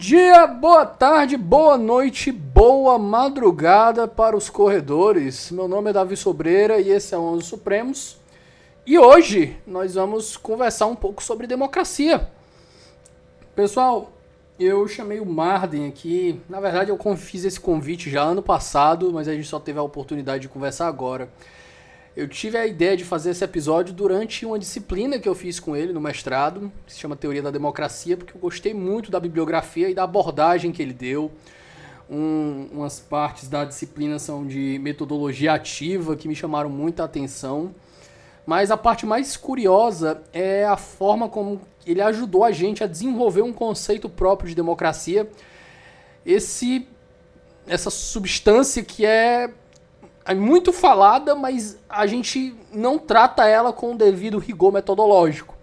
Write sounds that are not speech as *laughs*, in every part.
Dia, boa tarde, boa noite, boa madrugada para os corredores. Meu nome é Davi Sobreira e esse é o Onze Supremos. E hoje nós vamos conversar um pouco sobre democracia. Pessoal, eu chamei o Marden aqui. Na verdade, eu fiz esse convite já ano passado, mas a gente só teve a oportunidade de conversar agora. Eu tive a ideia de fazer esse episódio durante uma disciplina que eu fiz com ele no mestrado, que se chama Teoria da Democracia, porque eu gostei muito da bibliografia e da abordagem que ele deu. Um, umas partes da disciplina são de metodologia ativa que me chamaram muita atenção. Mas a parte mais curiosa é a forma como ele ajudou a gente a desenvolver um conceito próprio de democracia. Esse essa substância que é é muito falada, mas a gente não trata ela com o devido rigor metodológico.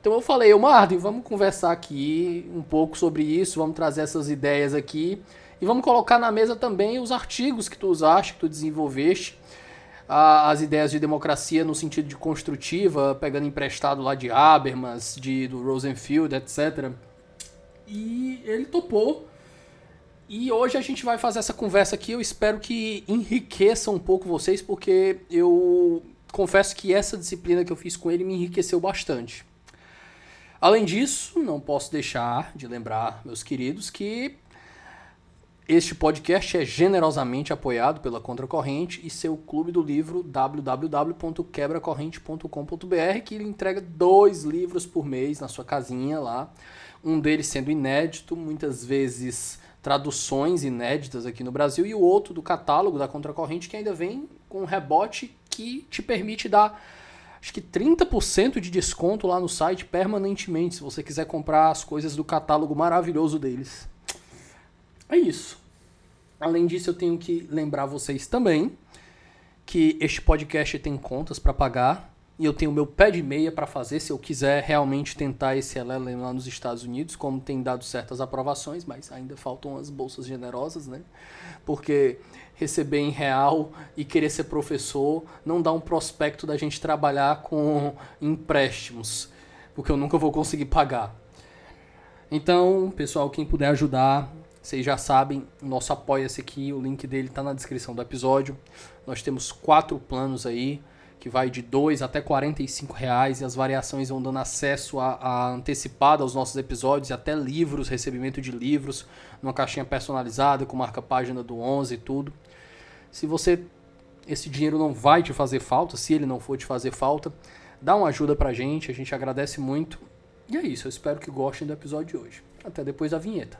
Então eu falei, ô Marden, vamos conversar aqui um pouco sobre isso, vamos trazer essas ideias aqui e vamos colocar na mesa também os artigos que tu usaste, que tu desenvolveste, as ideias de democracia no sentido de construtiva, pegando emprestado lá de Habermas, de, do Rosenfield, etc. E ele topou e hoje a gente vai fazer essa conversa aqui. Eu espero que enriqueça um pouco vocês, porque eu confesso que essa disciplina que eu fiz com ele me enriqueceu bastante. Além disso, não posso deixar de lembrar, meus queridos, que este podcast é generosamente apoiado pela Contracorrente e seu clube do livro www.quebracorrente.com.br, que ele entrega dois livros por mês na sua casinha lá. Um deles sendo inédito, muitas vezes traduções inéditas aqui no Brasil, e o outro do catálogo da Contracorrente que ainda vem com um rebote que te permite dar acho que 30% de desconto lá no site permanentemente, se você quiser comprar as coisas do catálogo maravilhoso deles. É isso. Além disso, eu tenho que lembrar vocês também que este podcast tem contas para pagar e eu tenho meu pé de meia para fazer se eu quiser realmente tentar esse LLM lá nos Estados Unidos, como tem dado certas aprovações, mas ainda faltam as bolsas generosas, né? Porque receber em real e querer ser professor não dá um prospecto da gente trabalhar com empréstimos, porque eu nunca vou conseguir pagar. Então, pessoal, quem puder ajudar, vocês já sabem, o nosso apoia-se aqui, o link dele está na descrição do episódio. Nós temos quatro planos aí que vai de 2 até 45 reais e as variações vão dando acesso a, a antecipado aos nossos episódios e até livros, recebimento de livros, numa caixinha personalizada com marca página do 11 e tudo. Se você esse dinheiro não vai te fazer falta, se ele não for te fazer falta, dá uma ajuda pra gente, a gente agradece muito. E é isso, eu espero que gostem do episódio de hoje. Até depois da vinheta.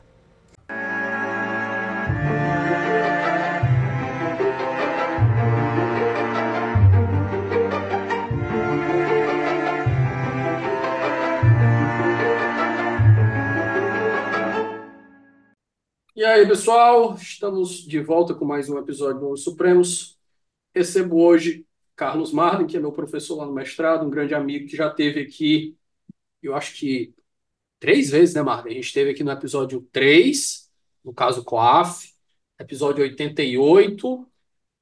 E aí, pessoal, estamos de volta com mais um episódio do Supremos. Recebo hoje Carlos Marden, que é meu professor lá no mestrado, um grande amigo que já teve aqui, eu acho que três vezes, né, Marden? A gente esteve aqui no episódio 3, no caso COAF, episódio 88,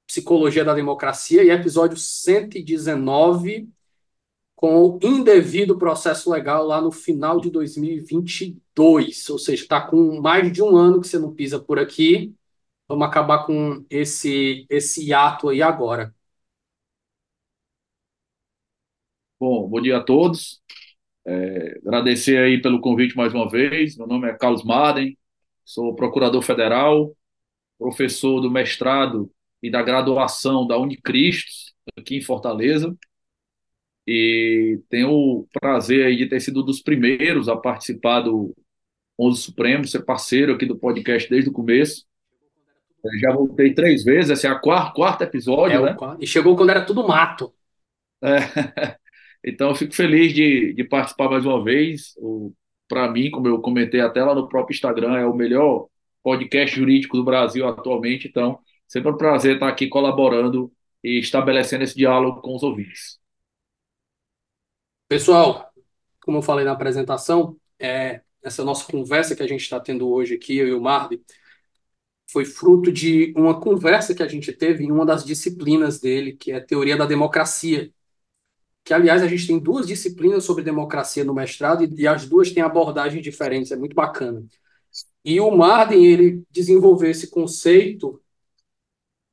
Psicologia da Democracia, e episódio 119, com o indevido processo legal lá no final de 2022. Ou seja, está com mais de um ano que você não pisa por aqui. Vamos acabar com esse, esse ato aí agora. Bom, bom dia a todos. É, agradecer aí pelo convite mais uma vez. Meu nome é Carlos Madem, sou procurador federal, professor do mestrado e da graduação da Unicristo, aqui em Fortaleza e tenho o prazer aí de ter sido um dos primeiros a participar do Onze Supremo, ser parceiro aqui do podcast desde o começo. Eu já voltei três vezes, esse é a quarto, quarto episódio, é, né? E chegou quando era tudo mato. É. *laughs* Então, eu fico feliz de, de participar mais uma vez. Para mim, como eu comentei até lá no próprio Instagram, é o melhor podcast jurídico do Brasil atualmente. Então, sempre um prazer estar aqui colaborando e estabelecendo esse diálogo com os ouvintes. Pessoal, como eu falei na apresentação, é, essa nossa conversa que a gente está tendo hoje aqui, eu e o Marley, foi fruto de uma conversa que a gente teve em uma das disciplinas dele, que é Teoria da Democracia. Que, aliás, a gente tem duas disciplinas sobre democracia no mestrado e, e as duas têm abordagens diferentes, é muito bacana. E o Marden, ele desenvolveu esse conceito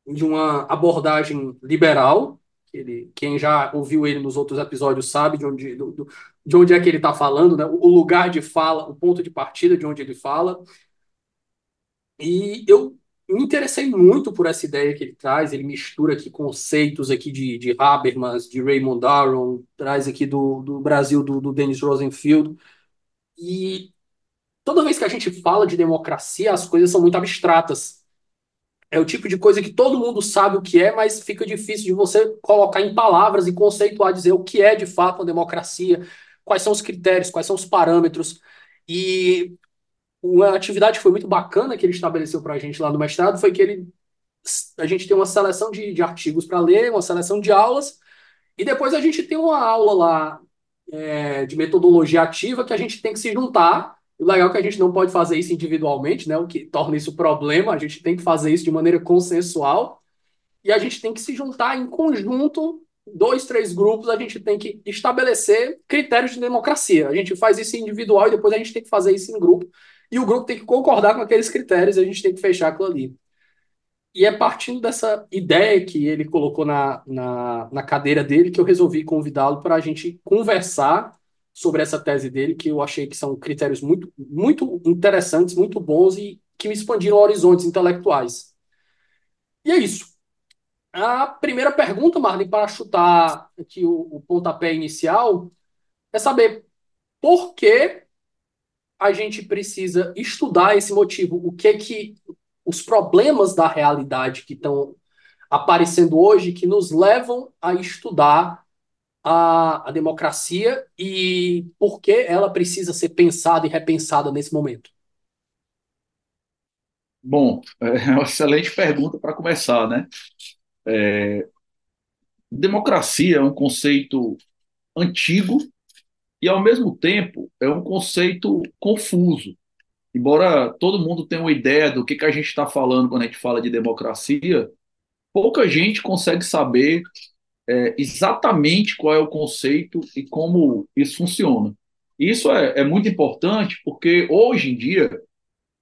de uma abordagem liberal, ele, quem já ouviu ele nos outros episódios sabe de onde, do, de onde é que ele está falando, né? o lugar de fala, o ponto de partida de onde ele fala. E eu me interessei muito por essa ideia que ele traz, ele mistura aqui conceitos aqui de, de Habermas, de Raymond Aron, traz aqui do, do Brasil, do, do Dennis Rosenfield, e toda vez que a gente fala de democracia, as coisas são muito abstratas. É o tipo de coisa que todo mundo sabe o que é, mas fica difícil de você colocar em palavras e conceituar, dizer o que é de fato uma democracia, quais são os critérios, quais são os parâmetros. E uma atividade que foi muito bacana que ele estabeleceu para a gente lá no mestrado foi que ele, a gente tem uma seleção de, de artigos para ler, uma seleção de aulas, e depois a gente tem uma aula lá é, de metodologia ativa que a gente tem que se juntar. O legal é que a gente não pode fazer isso individualmente, né? O que torna isso problema. A gente tem que fazer isso de maneira consensual. E a gente tem que se juntar em conjunto, dois, três grupos, a gente tem que estabelecer critérios de democracia. A gente faz isso individual e depois a gente tem que fazer isso em grupo. E o grupo tem que concordar com aqueles critérios e a gente tem que fechar aquilo ali. E é partindo dessa ideia que ele colocou na, na, na cadeira dele que eu resolvi convidá-lo para a gente conversar sobre essa tese dele, que eu achei que são critérios muito, muito interessantes, muito bons e que me expandiram horizontes intelectuais. E é isso. A primeira pergunta, Marlene, para chutar aqui o, o pontapé inicial, é saber por que a gente precisa estudar esse motivo, o que que os problemas da realidade que estão aparecendo hoje que nos levam a estudar a, a democracia e por que ela precisa ser pensada e repensada nesse momento? Bom, *laughs* é uma excelente pergunta para começar, né? É, democracia é um conceito antigo e, ao mesmo tempo, é um conceito confuso embora todo mundo tenha uma ideia do que, que a gente está falando quando a gente fala de democracia, pouca gente consegue saber é, exatamente qual é o conceito e como isso funciona. Isso é, é muito importante porque hoje em dia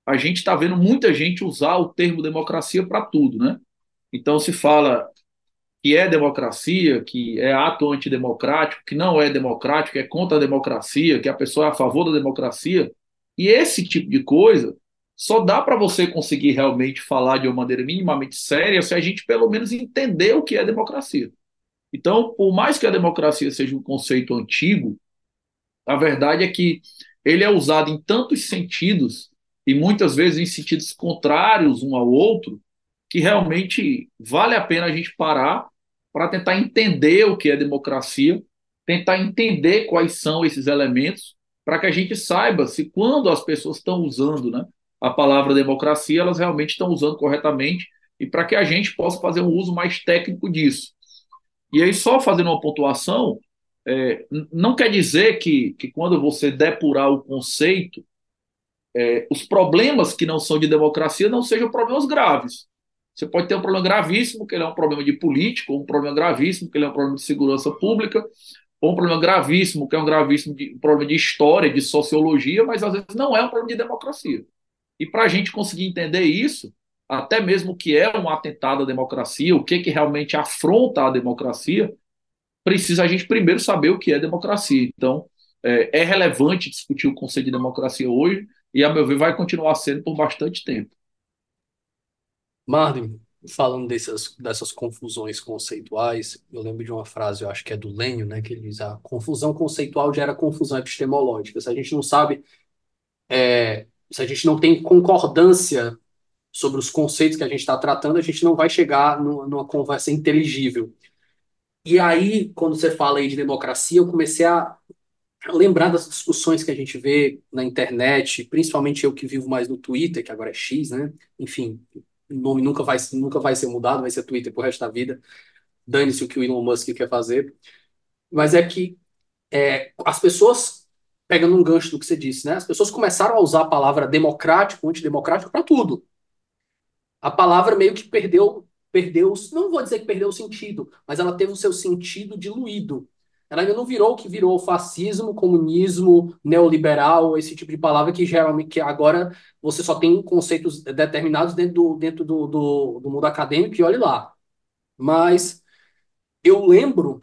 a gente está vendo muita gente usar o termo democracia para tudo, né? Então se fala que é democracia, que é ato antidemocrático, que não é democrático, que é contra a democracia, que a pessoa é a favor da democracia. E esse tipo de coisa só dá para você conseguir realmente falar de uma maneira minimamente séria se a gente pelo menos entender o que é democracia. Então, por mais que a democracia seja um conceito antigo, a verdade é que ele é usado em tantos sentidos e muitas vezes em sentidos contrários um ao outro, que realmente vale a pena a gente parar para tentar entender o que é democracia, tentar entender quais são esses elementos para que a gente saiba se quando as pessoas estão usando né, a palavra democracia, elas realmente estão usando corretamente e para que a gente possa fazer um uso mais técnico disso. E aí, só fazendo uma pontuação, é, não quer dizer que, que quando você depurar o conceito, é, os problemas que não são de democracia não sejam problemas graves. Você pode ter um problema gravíssimo, que ele é um problema de política, ou um problema gravíssimo, que ele é um problema de segurança pública, ou um problema gravíssimo, que é um gravíssimo de, um problema de história, de sociologia, mas às vezes não é um problema de democracia. E para a gente conseguir entender isso, até mesmo o que é um atentado à democracia, o que, que realmente afronta a democracia, precisa a gente primeiro saber o que é democracia. Então, é, é relevante discutir o conceito de democracia hoje, e, a meu ver, vai continuar sendo por bastante tempo. Marlon, falando dessas, dessas confusões conceituais, eu lembro de uma frase, eu acho que é do Lênio, né, que ele diz: a confusão conceitual gera confusão epistemológica. Se a gente não sabe, é, se a gente não tem concordância sobre os conceitos que a gente está tratando, a gente não vai chegar numa, numa conversa inteligível. E aí, quando você fala aí de democracia, eu comecei a lembrar das discussões que a gente vê na internet, principalmente eu que vivo mais no Twitter, que agora é X, né? Enfim, o nome nunca vai, nunca vai ser mudado, vai ser Twitter pro resto da vida. Dane-se o que o Elon Musk quer fazer. Mas é que é, as pessoas, pegando um gancho do que você disse, né? As pessoas começaram a usar a palavra democrático, antidemocrático para tudo. A palavra meio que perdeu, perdeu, não vou dizer que perdeu o sentido, mas ela teve o seu sentido diluído. ela ainda não virou o que virou fascismo, comunismo, neoliberal, esse tipo de palavra que geralmente que agora você só tem conceitos determinados dentro do, dentro do, do, do mundo acadêmico e olhe lá. Mas eu lembro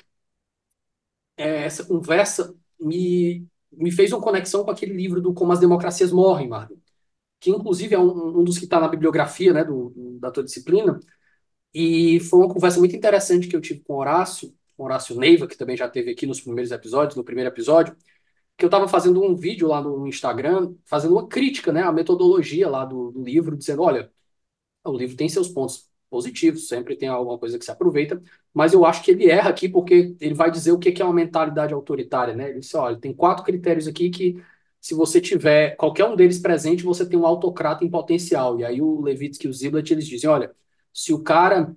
é, essa conversa me, me fez uma conexão com aquele livro do Como as Democracias Morrem, Marlon, que inclusive é um, um dos que está na bibliografia né, do, da tua disciplina, e foi uma conversa muito interessante que eu tive com Horácio, com Horácio Neiva, que também já teve aqui nos primeiros episódios, no primeiro episódio, que eu estava fazendo um vídeo lá no Instagram, fazendo uma crítica né, à metodologia lá do, do livro, dizendo, olha, o livro tem seus pontos positivos, sempre tem alguma coisa que se aproveita, mas eu acho que ele erra aqui porque ele vai dizer o que é uma mentalidade autoritária, né? Ele disse, olha, tem quatro critérios aqui que se você tiver qualquer um deles presente, você tem um autocrata em potencial. E aí o Levitsky e o Ziblatt, eles dizem, olha, se o cara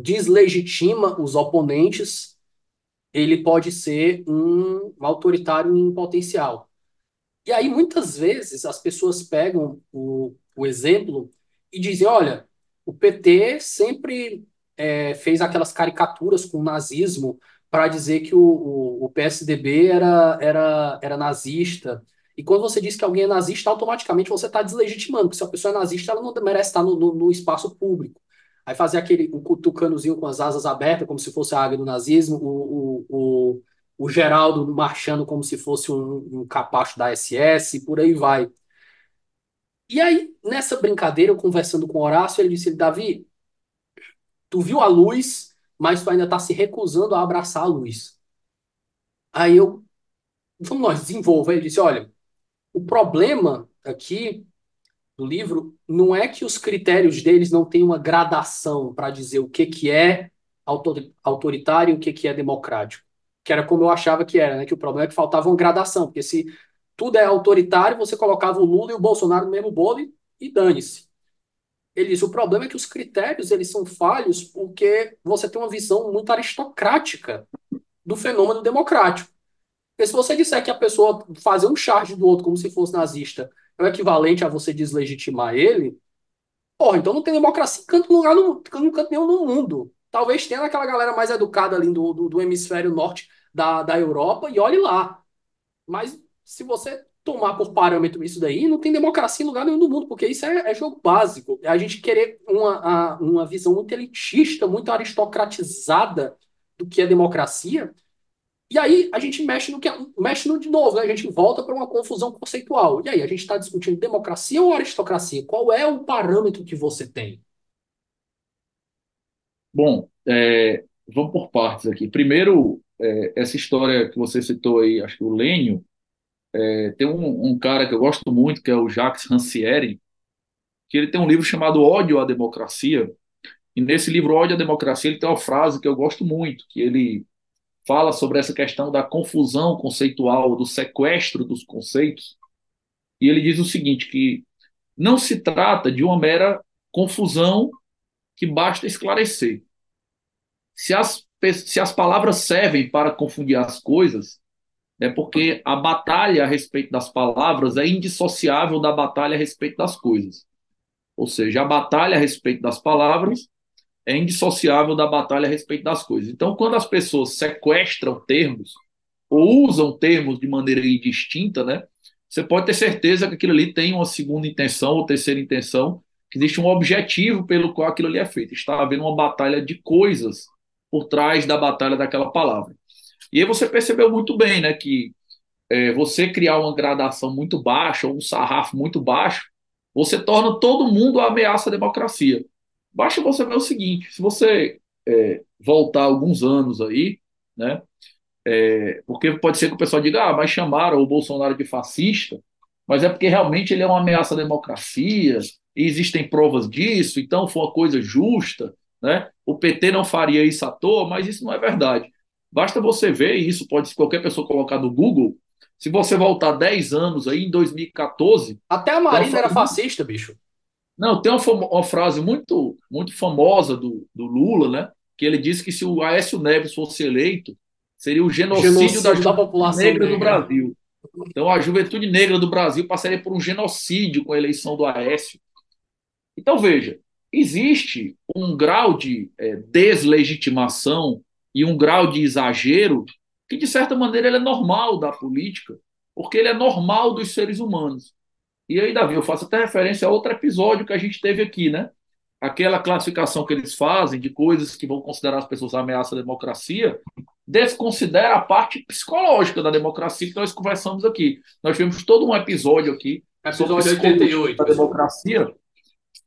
deslegitima os oponentes, ele pode ser um autoritário em potencial. E aí, muitas vezes, as pessoas pegam o, o exemplo e dizem: olha, o PT sempre é, fez aquelas caricaturas com o nazismo para dizer que o, o, o, PSDB era, era, era nazista. E quando você diz que alguém é nazista, automaticamente você está deslegitimando, porque se a pessoa é nazista, ela não merece estar no, no, no espaço público. Aí fazer aquele o cutucanozinho com as asas abertas, como se fosse a águia do nazismo, o, o, o, o Geraldo marchando como se fosse um, um capacho da SS, por aí vai. E aí, nessa brincadeira, eu conversando com o Horácio, ele disse, Davi, tu viu a luz, mas tu ainda está se recusando a abraçar a luz. Aí eu, vamos nós, desenvolva. Ele disse, olha, o problema aqui do livro não é que os critérios deles não têm uma gradação para dizer o que, que é autoritário e o que, que é democrático. Que era como eu achava que era, né? Que o problema é que faltava uma gradação, porque se tudo é autoritário, você colocava o Lula e o Bolsonaro no mesmo bolo e, e dane-se. Ele o problema é que os critérios eles são falhos porque você tem uma visão muito aristocrática do fenômeno democrático. Porque se você disser que a pessoa fazer um charge do outro como se fosse nazista é o equivalente a você deslegitimar ele, porra, então não tem democracia em canto lugar no, canto nenhum no mundo. Talvez tenha aquela galera mais educada ali do, do, do hemisfério norte da, da Europa, e olhe lá. Mas se você tomar por parâmetro isso daí, não tem democracia em lugar nenhum do mundo, porque isso é, é jogo básico. É a gente querer uma, a, uma visão muito elitista, muito aristocratizada do que é democracia, e aí a gente mexe no que mexe no de novo, né? a gente volta para uma confusão conceitual. E aí a gente está discutindo democracia ou aristocracia? Qual é o parâmetro que você tem? Bom, é, vamos por partes aqui. Primeiro, é, essa história que você citou aí, acho que o Lênio, é, tem um, um, cara que eu gosto muito, que é o Jacques Rancière, que ele tem um livro chamado Ódio à Democracia. E nesse livro Ódio à Democracia, ele tem uma frase que eu gosto muito, que ele fala sobre essa questão da confusão conceitual, do sequestro dos conceitos, e ele diz o seguinte, que não se trata de uma mera confusão que basta esclarecer. Se as, se as palavras servem para confundir as coisas, é porque a batalha a respeito das palavras é indissociável da batalha a respeito das coisas. Ou seja, a batalha a respeito das palavras é indissociável da batalha a respeito das coisas. Então, quando as pessoas sequestram termos ou usam termos de maneira indistinta, né, você pode ter certeza que aquilo ali tem uma segunda intenção ou terceira intenção, que existe um objetivo pelo qual aquilo ali é feito. Está havendo uma batalha de coisas por trás da batalha daquela palavra. E aí você percebeu muito bem, né, que é, você criar uma gradação muito baixa, ou um sarrafo muito baixo, você torna todo mundo ameaça à democracia. Basta você ver o seguinte: se você é, voltar alguns anos aí, né? É, porque pode ser que o pessoal diga, ah, mas chamaram o Bolsonaro de fascista, mas é porque realmente ele é uma ameaça à democracia, e existem provas disso, então foi uma coisa justa, né? O PT não faria isso à toa, mas isso não é verdade. Basta você ver, e isso pode qualquer pessoa colocar no Google, se você voltar 10 anos aí, em 2014. Até a Marina era fascista, bicho. Não, tem uma, uma frase muito, muito famosa do, do, Lula, né? Que ele disse que se o Aécio Neves fosse eleito, seria o genocídio, genocídio da, da população negra, negra do Brasil. Então a juventude negra do Brasil passaria por um genocídio com a eleição do Aécio. Então veja, existe um grau de é, deslegitimação e um grau de exagero que de certa maneira ele é normal da política, porque ele é normal dos seres humanos. E aí, Davi, eu faço até referência a outro episódio que a gente teve aqui, né? Aquela classificação que eles fazem de coisas que vão considerar as pessoas ameaça à democracia, desconsidera a parte psicológica da democracia que nós conversamos aqui. Nós tivemos todo um episódio aqui episódio sobre 88 da democracia.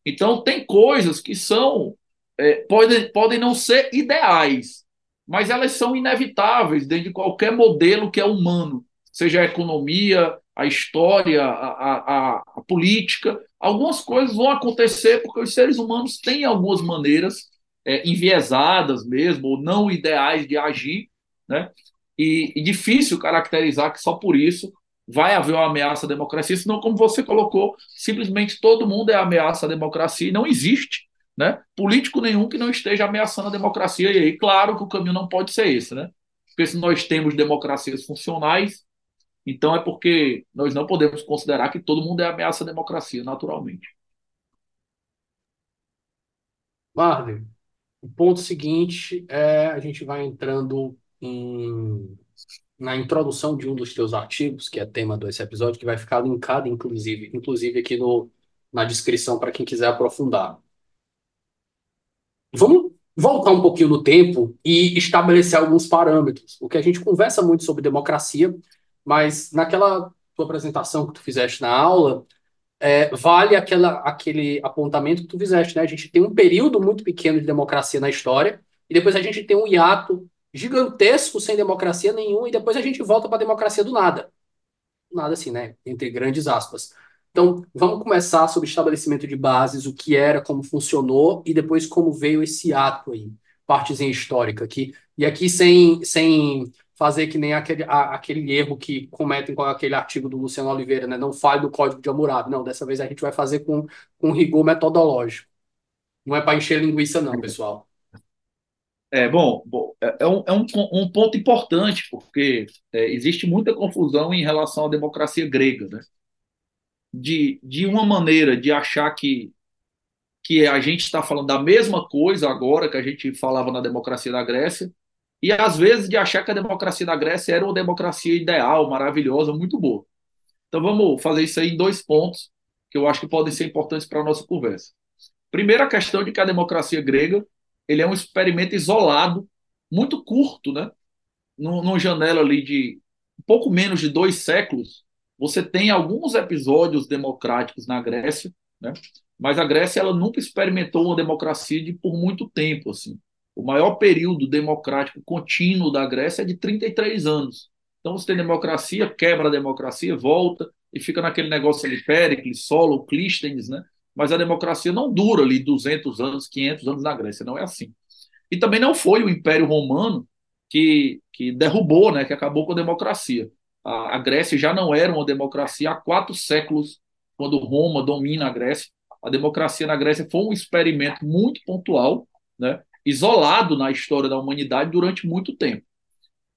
Então, tem coisas que são é, podem, podem não ser ideais, mas elas são inevitáveis dentro de qualquer modelo que é humano, seja a economia, a história, a, a, a, política. Algumas coisas vão acontecer porque os seres humanos têm algumas maneiras é, enviesadas mesmo, ou não ideais de agir, né? E, e, difícil caracterizar que só por isso vai haver uma ameaça à democracia, senão, como você colocou, simplesmente todo mundo é ameaça à democracia e não existe né? Político nenhum que não esteja ameaçando a democracia. E aí, claro que o caminho não pode ser esse, né? Porque se nós temos democracias funcionais, então é porque nós não podemos considerar que todo mundo é ameaça à democracia, naturalmente. Marley, o ponto seguinte é a gente vai entrando em, na introdução de um dos teus artigos, que é tema desse episódio, que vai ficar linkado, inclusive, inclusive aqui no, na descrição para quem quiser aprofundar. Vamos voltar um pouquinho no tempo e estabelecer alguns parâmetros. O que a gente conversa muito sobre democracia, mas naquela tua apresentação que tu fizeste na aula, é, vale aquela, aquele apontamento que tu fizeste, né? A gente tem um período muito pequeno de democracia na história, e depois a gente tem um hiato gigantesco sem democracia nenhuma, e depois a gente volta para a democracia do nada. Nada assim, né? Entre grandes aspas. Então, vamos começar sobre estabelecimento de bases, o que era, como funcionou e depois como veio esse ato aí, partezinha histórica aqui. E aqui sem, sem fazer que nem aquele, a, aquele erro que cometem com aquele artigo do Luciano Oliveira, né? Não fale do código de Hammurabi. Não, dessa vez a gente vai fazer com, com rigor metodológico. Não é para encher linguiça, não, pessoal. É, bom, bom é, é, um, é um, um ponto importante, porque é, existe muita confusão em relação à democracia grega, né? de, de uma maneira de achar que, que a gente está falando da mesma coisa agora que a gente falava na democracia da Grécia, e às vezes de achar que a democracia da Grécia era uma democracia ideal, maravilhosa, muito boa. Então vamos fazer isso aí em dois pontos que eu acho que podem ser importantes para a nossa conversa. Primeiro, a questão de que a democracia grega ele é um experimento isolado, muito curto, né? Numa janela ali de pouco menos de dois séculos, você tem alguns episódios democráticos na Grécia, né? mas a Grécia ela nunca experimentou uma democracia de por muito tempo. Assim. O maior período democrático contínuo da Grécia é de 33 anos. Então você tem democracia, quebra a democracia, volta e fica naquele negócio ali, Péricles, Solo, Clístenes, né? Mas a democracia não dura ali 200 anos, 500 anos na Grécia, não é assim. E também não foi o Império Romano que, que derrubou, né, que acabou com a democracia a, a Grécia já não era uma democracia há quatro séculos, quando Roma domina a Grécia. A democracia na Grécia foi um experimento muito pontual, né, isolado na história da humanidade durante muito tempo.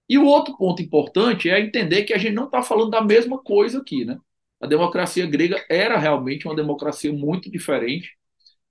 E o outro ponto importante é entender que a gente não está falando da mesma coisa aqui. Né? A democracia grega era realmente uma democracia muito diferente.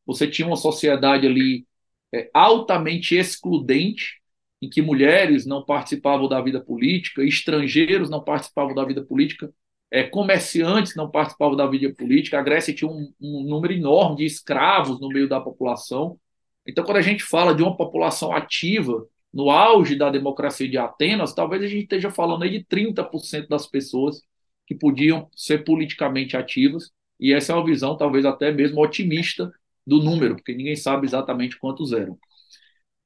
Você tinha uma sociedade ali é, altamente excludente, em que mulheres não participavam da vida política, estrangeiros não participavam da vida política, é, comerciantes não participavam da vida política. A Grécia tinha um, um número enorme de escravos no meio da população. Então, quando a gente fala de uma população ativa, no auge da democracia de Atenas, talvez a gente esteja falando aí de 30% das pessoas que podiam ser politicamente ativas, e essa é uma visão talvez até mesmo otimista do número, porque ninguém sabe exatamente quantos eram.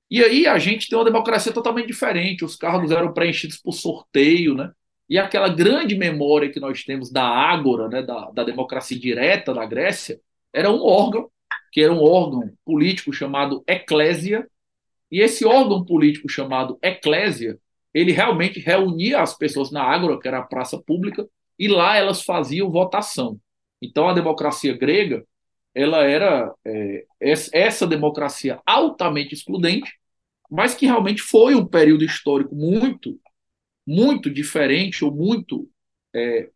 E aí a gente tem uma democracia totalmente diferente, os cargos eram preenchidos por sorteio, né? E aquela grande memória que nós temos da Ágora, né, da, da democracia direta da Grécia, era um órgão, que era um órgão político chamado Eclésia, e esse órgão político chamado Eclésia, ele realmente reunia as pessoas na Ágora, que era a praça pública, e lá elas faziam votação. Então a democracia grega ela era é, essa democracia altamente excludente, mas que realmente foi um período histórico muito, muito diferente ou muito é,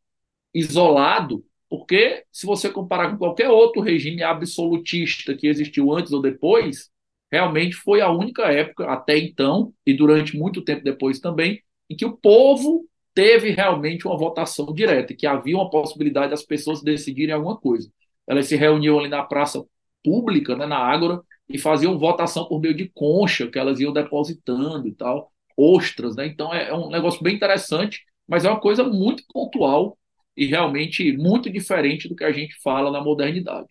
isolado, porque se você comparar com qualquer outro regime absolutista que existiu antes ou depois, realmente foi a única época, até então, e durante muito tempo depois também, em que o povo teve realmente uma votação direta, que havia uma possibilidade das pessoas decidirem alguma coisa. Elas se reuniam ali na praça pública, né, na Ágora, e faziam votação por meio de concha, que elas iam depositando e tal, ostras, né? Então é, é um negócio bem interessante, mas é uma coisa muito pontual e realmente muito diferente do que a gente fala na modernidade.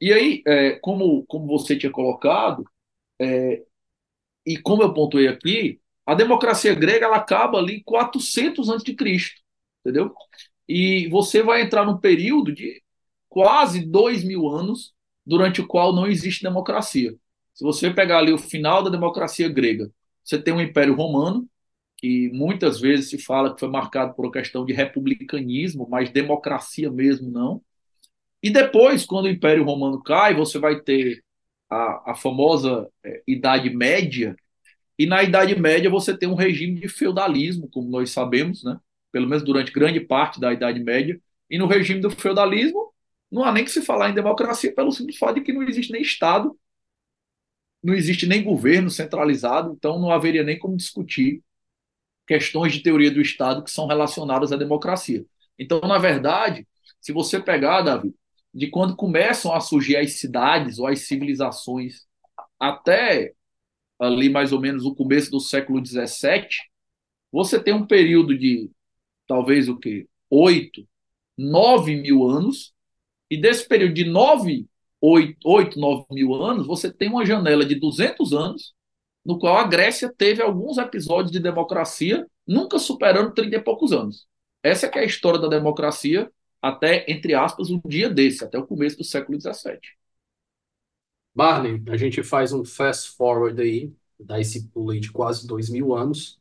E aí, é, como, como você tinha colocado, é, e como eu pontuei aqui, a democracia grega ela acaba ali em 400 a.C., entendeu? E você vai entrar num período de quase dois mil anos durante o qual não existe democracia. Se você pegar ali o final da democracia grega, você tem o Império Romano, que muitas vezes se fala que foi marcado por uma questão de republicanismo, mas democracia mesmo não. E depois, quando o Império Romano cai, você vai ter a, a famosa é, Idade Média, e na Idade Média você tem um regime de feudalismo, como nós sabemos, né? pelo menos durante grande parte da Idade Média, e no regime do feudalismo não há nem que se falar em democracia pelo simples fato de que não existe nem Estado, não existe nem governo centralizado, então não haveria nem como discutir questões de teoria do Estado que são relacionadas à democracia. Então, na verdade, se você pegar, Davi, de quando começam a surgir as cidades ou as civilizações até ali mais ou menos o começo do século XVII, você tem um período de talvez o que? Oito, nove mil anos, e desse período de nove, oito, oito, nove mil anos, você tem uma janela de 200 anos no qual a Grécia teve alguns episódios de democracia, nunca superando 30 e poucos anos. Essa é, a história da democracia até, entre aspas, o dia desse, até o começo do século XVII. Barney, a gente faz um fast forward aí, dá esse pulo aí de quase dois mil anos,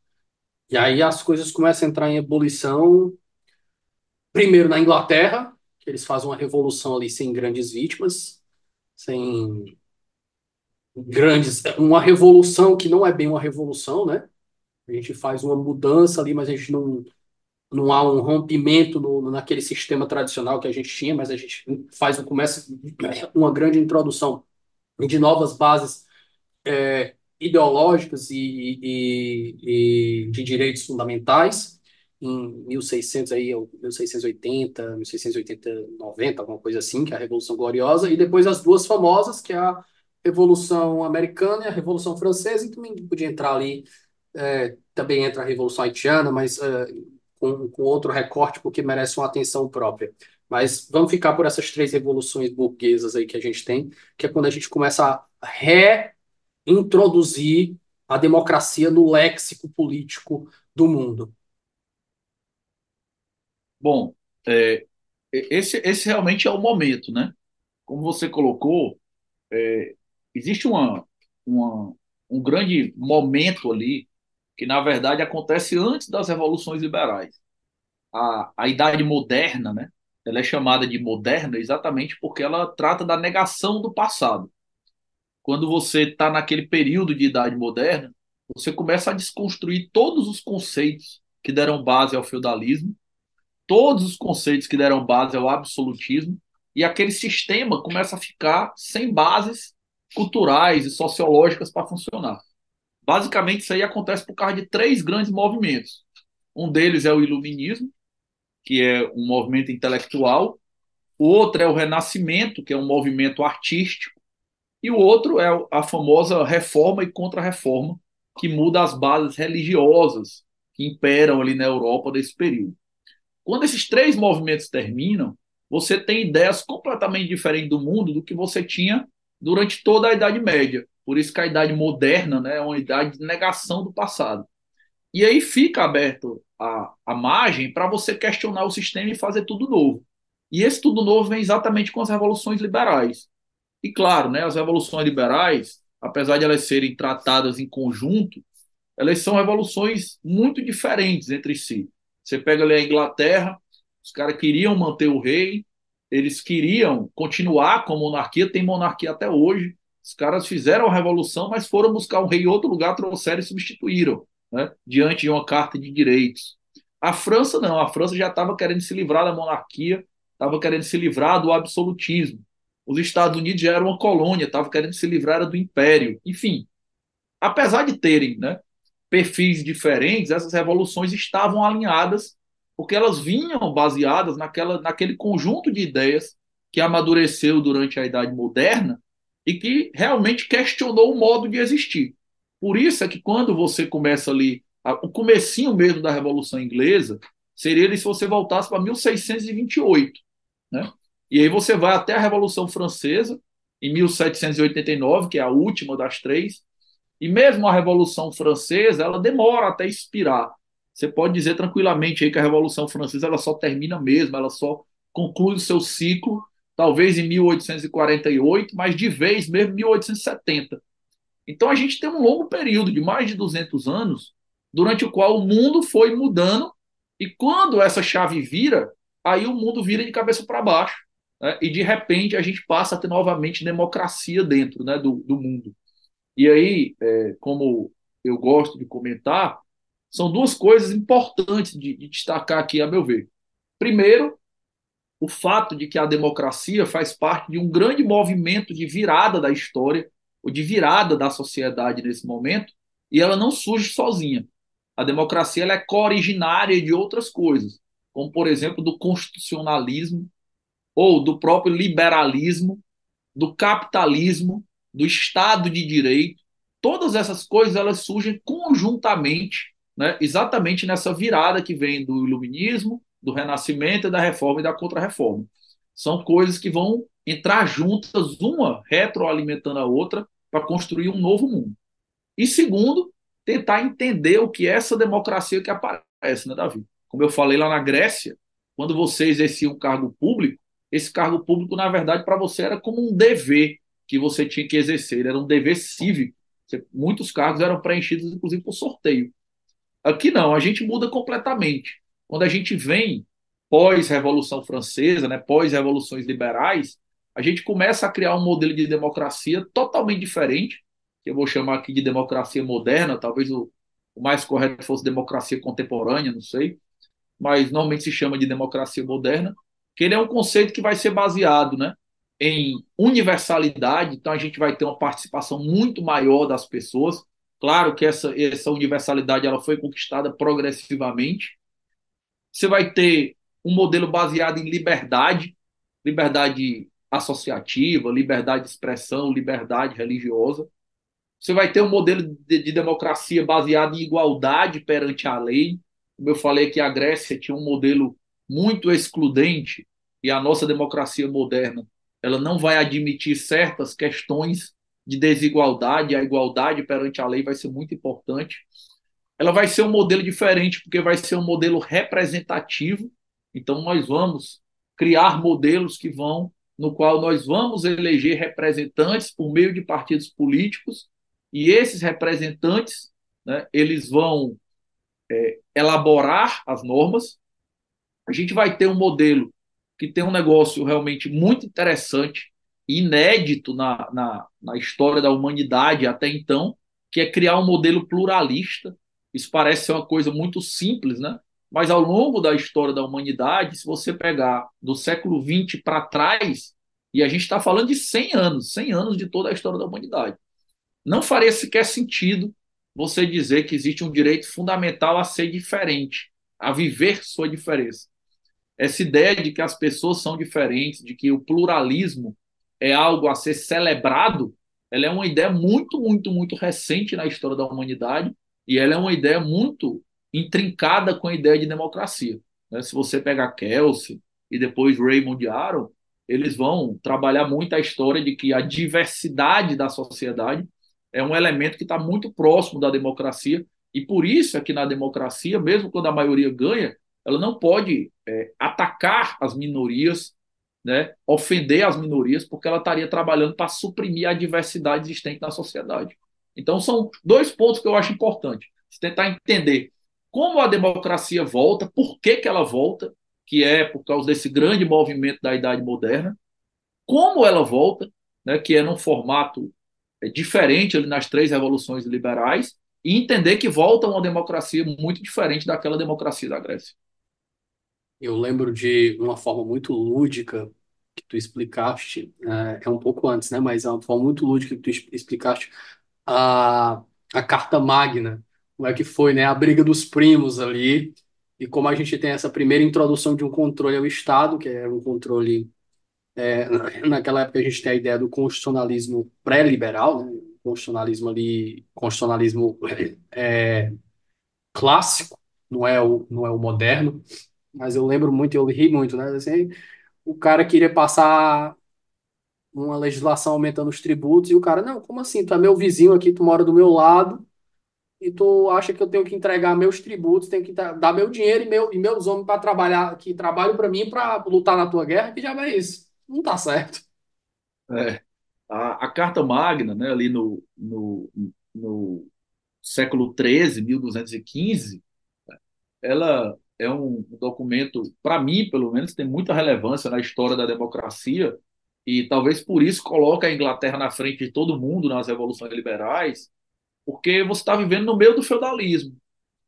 e aí as coisas começam a entrar em ebulição, primeiro na Inglaterra, que eles fazem uma revolução ali sem grandes vítimas, sem grandes. Uma revolução que não é bem uma revolução, né? A gente faz uma mudança ali, mas a gente não, não há um rompimento no, naquele sistema tradicional que a gente tinha, mas a gente faz um começa uma grande introdução de novas bases é, ideológicas e, e, e, de direitos fundamentais em 1600 aí, 1680, 1680, 90, alguma coisa assim, que é a Revolução Gloriosa, e depois as duas famosas, que é a Revolução Americana e a Revolução Francesa, e também podia entrar ali, é, também entra a Revolução Haitiana, mas é, com, com outro recorte, porque merece uma atenção própria. Mas vamos ficar por essas três revoluções burguesas aí que a gente tem, que é quando a gente começa a reintroduzir a democracia no léxico político do mundo. Bom, é, esse, esse realmente é o momento, né? Como você colocou, é, existe uma, uma, um grande momento ali que, na verdade, acontece antes das revoluções liberais. A, a Idade Moderna, né? Ela é chamada de moderna exatamente porque ela trata da negação do passado. Quando você está naquele período de Idade Moderna, você começa a desconstruir todos os conceitos que deram base ao feudalismo, todos os conceitos que deram base ao absolutismo, e aquele sistema começa a ficar sem bases culturais e sociológicas para funcionar. Basicamente, isso aí acontece por causa de três grandes movimentos. Um deles é o Iluminismo, que é um movimento intelectual. O outro é o Renascimento, que é um movimento artístico. E o outro é a famosa Reforma e Contra-Reforma, que muda as bases religiosas que imperam ali na Europa desse período. Quando esses três movimentos terminam, você tem ideias completamente diferentes do mundo do que você tinha durante toda a Idade Média. Por isso que a Idade Moderna né, é uma idade de negação do passado. E aí fica aberto a, a margem para você questionar o sistema e fazer tudo novo. E esse tudo novo vem exatamente com as revoluções liberais. E claro, né, as revoluções liberais, apesar de elas serem tratadas em conjunto, elas são revoluções muito diferentes entre si. Você pega ali a Inglaterra, os caras queriam manter o rei, eles queriam continuar com monarquia, tem monarquia até hoje. Os caras fizeram a revolução, mas foram buscar um rei em outro lugar, trouxeram e substituíram, né, diante de uma carta de direitos. A França não, a França já estava querendo se livrar da monarquia, estava querendo se livrar do absolutismo. Os Estados Unidos já eram uma colônia, estava querendo se livrar do império. Enfim, apesar de terem né, perfis diferentes, essas revoluções estavam alinhadas, porque elas vinham baseadas naquela, naquele conjunto de ideias que amadureceu durante a Idade Moderna e que realmente questionou o modo de existir. Por isso é que quando você começa ali, o comecinho mesmo da Revolução Inglesa, seria se você voltasse para 1628, né? E aí você vai até a Revolução Francesa, em 1789, que é a última das três, e mesmo a Revolução Francesa, ela demora até expirar. Você pode dizer tranquilamente aí que a Revolução Francesa ela só termina mesmo, ela só conclui o seu ciclo, talvez em 1848, mas de vez mesmo em 1870. Então a gente tem um longo período de mais de 200 anos, durante o qual o mundo foi mudando, e quando essa chave vira, aí o mundo vira de cabeça para baixo. Né? E de repente a gente passa a ter novamente democracia dentro né, do, do mundo. E aí, é, como eu gosto de comentar, são duas coisas importantes de, de destacar aqui, a meu ver. Primeiro, o fato de que a democracia faz parte de um grande movimento de virada da história, ou de virada da sociedade nesse momento, e ela não surge sozinha. A democracia ela é co-originária de outras coisas, como, por exemplo, do constitucionalismo, ou do próprio liberalismo, do capitalismo, do Estado de Direito, todas essas coisas elas surgem conjuntamente, né, exatamente nessa virada que vem do iluminismo, do renascimento, da reforma e da contra-reforma. São coisas que vão entrar juntas, uma retroalimentando a outra, para construir um novo mundo. E segundo, tentar entender o que é essa democracia que aparece, né, Davi? Como eu falei lá na Grécia, quando você exercia um cargo público, esse cargo público, na verdade, para você era como um dever que você tinha que exercer, era um dever cívico. Muitos cargos eram preenchidos, inclusive, por sorteio. Aqui não, a gente muda completamente. Quando a gente vem pós-Revolução Francesa, né, pós-revoluções liberais, a gente começa a criar um modelo de democracia totalmente diferente, que eu vou chamar aqui de democracia moderna, talvez o, o mais correto fosse democracia contemporânea, não sei, mas normalmente se chama de democracia moderna, que ele é um conceito que vai ser baseado né, em universalidade, então a gente vai ter uma participação muito maior das pessoas. Claro que essa, essa universalidade ela foi conquistada progressivamente. Você vai ter um modelo baseado em liberdade, liberdade associativa, liberdade de expressão, liberdade religiosa. Você vai ter um modelo de, de democracia baseado em igualdade perante a lei. Como eu falei que a Grécia tinha um modelo muito excludente e a nossa democracia moderna ela não vai admitir certas questões de desigualdade, a igualdade perante a lei vai ser muito importante. Ela vai ser um modelo diferente, porque vai ser um modelo representativo. Então, nós vamos criar modelos que vão, no qual nós vamos eleger representantes por meio de partidos políticos, e esses representantes, né, eles vão é, elaborar as normas. A gente vai ter um modelo que tem um negócio realmente muito interessante, inédito na, na, na história da humanidade até então, que é criar um modelo pluralista. Isso parece ser uma coisa muito simples, né? Mas ao longo da história da humanidade, se você pegar do século XX para trás, e a gente está falando de 100 anos, 100 anos de toda a história da humanidade, não faria sequer sentido você dizer que existe um direito fundamental a ser diferente, a viver sua diferença essa ideia de que as pessoas são diferentes, de que o pluralismo é algo a ser celebrado, ela é uma ideia muito, muito, muito recente na história da humanidade e ela é uma ideia muito intrincada com a ideia de democracia. Né? Se você pegar Kelsey e depois Raymond Aron, eles vão trabalhar muito a história de que a diversidade da sociedade é um elemento que está muito próximo da democracia e por isso é que na democracia, mesmo quando a maioria ganha, ela não pode é, atacar as minorias, né, ofender as minorias, porque ela estaria trabalhando para suprimir a diversidade existente na sociedade. Então, são dois pontos que eu acho importantes. Você tentar entender como a democracia volta, por que, que ela volta, que é por causa desse grande movimento da Idade Moderna, como ela volta, né, que é num formato é, diferente ali nas três revoluções liberais, e entender que volta uma democracia muito diferente daquela democracia da Grécia. Eu lembro de uma forma muito lúdica que tu explicaste, é, é um pouco antes, né? Mas é uma forma muito lúdica que tu explicaste a, a Carta Magna, como é que foi, né, a briga dos primos ali, e como a gente tem essa primeira introdução de um controle ao Estado, que é um controle, é, naquela época a gente tem a ideia do constitucionalismo pré-liberal, né, constitucionalismo ali, constitucionalismo é, clássico, não é o, não é o moderno, mas eu lembro muito, eu ri muito, né, assim, o cara queria passar uma legislação aumentando os tributos, e o cara, não, como assim? Tu é meu vizinho aqui, tu mora do meu lado, e tu acha que eu tenho que entregar meus tributos, tenho que dar meu dinheiro e, meu, e meus homens para trabalhar, que trabalham para mim para lutar na tua guerra, que já é isso. Não tá certo. É, a, a, Carta Magna, né, ali no, no, no século XIII, 1215, ela é um documento, para mim, pelo menos, tem muita relevância na história da democracia, e talvez por isso coloca a Inglaterra na frente de todo mundo nas revoluções liberais, porque você está vivendo no meio do feudalismo.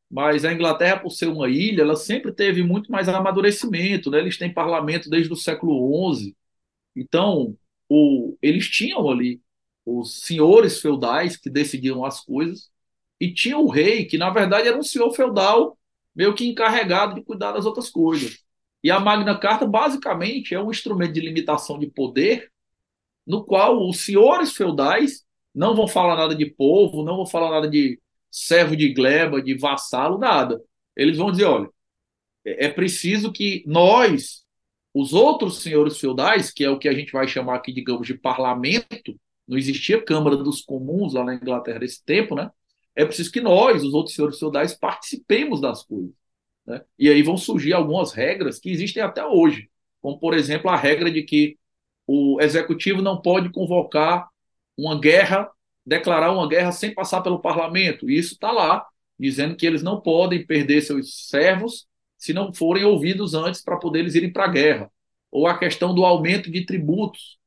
Mas a Inglaterra, por ser uma ilha, ela sempre teve muito mais amadurecimento, né? Eles têm parlamento desde o século XI. Então, o, eles tinham ali os senhores feudais que decidiam as coisas e tinha o rei, que na verdade era um senhor feudal meio que encarregado de cuidar das outras coisas. E a Magna Carta, basicamente, é um instrumento de limitação de poder, no qual os senhores feudais não vão falar nada de povo, não vão falar nada de servo de gleba, de vassalo, nada. Eles vão dizer: olha, é preciso que nós, os outros senhores feudais, que é o que a gente vai chamar aqui, digamos, de parlamento, não existia Câmara dos Comuns lá na Inglaterra nesse tempo, né? É preciso que nós, os outros senhores feudais, participemos das coisas. Né? E aí vão surgir algumas regras que existem até hoje, como, por exemplo, a regra de que o executivo não pode convocar uma guerra, declarar uma guerra sem passar pelo parlamento. E isso está lá, dizendo que eles não podem perder seus servos se não forem ouvidos antes para poder eles irem para a guerra. Ou a questão do aumento de tributos.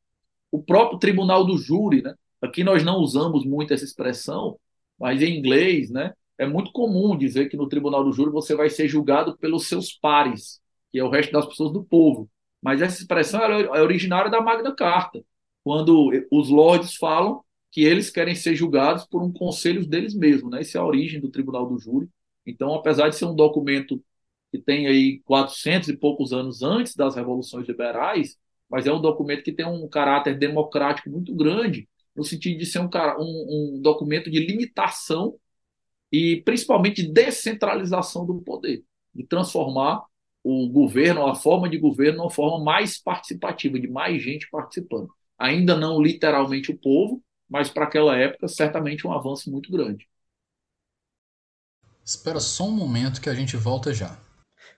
O próprio tribunal do júri, né? aqui nós não usamos muito essa expressão, mas em inglês, né? é muito comum dizer que no tribunal do júri você vai ser julgado pelos seus pares, que é o resto das pessoas do povo. Mas essa expressão é originária da Magna Carta, quando os lords falam que eles querem ser julgados por um conselho deles mesmos. Né? Essa é a origem do tribunal do júri. Então, apesar de ser um documento que tem aí 400 e poucos anos antes das revoluções liberais, mas é um documento que tem um caráter democrático muito grande, no sentido de ser um, um, um documento de limitação e principalmente descentralização do poder, de transformar o governo, a forma de governo, uma forma mais participativa, de mais gente participando. Ainda não literalmente o povo, mas para aquela época, certamente um avanço muito grande. Espera só um momento que a gente volta já.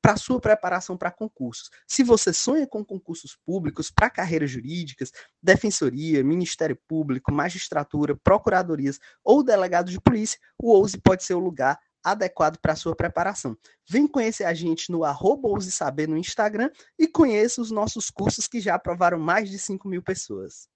para sua preparação para concursos. Se você sonha com concursos públicos para carreiras jurídicas, defensoria, Ministério Público, magistratura, procuradorias ou delegado de polícia, o Ouse pode ser o lugar adequado para sua preparação. Vem conhecer a gente no arroba Saber no Instagram e conheça os nossos cursos que já aprovaram mais de 5 mil pessoas.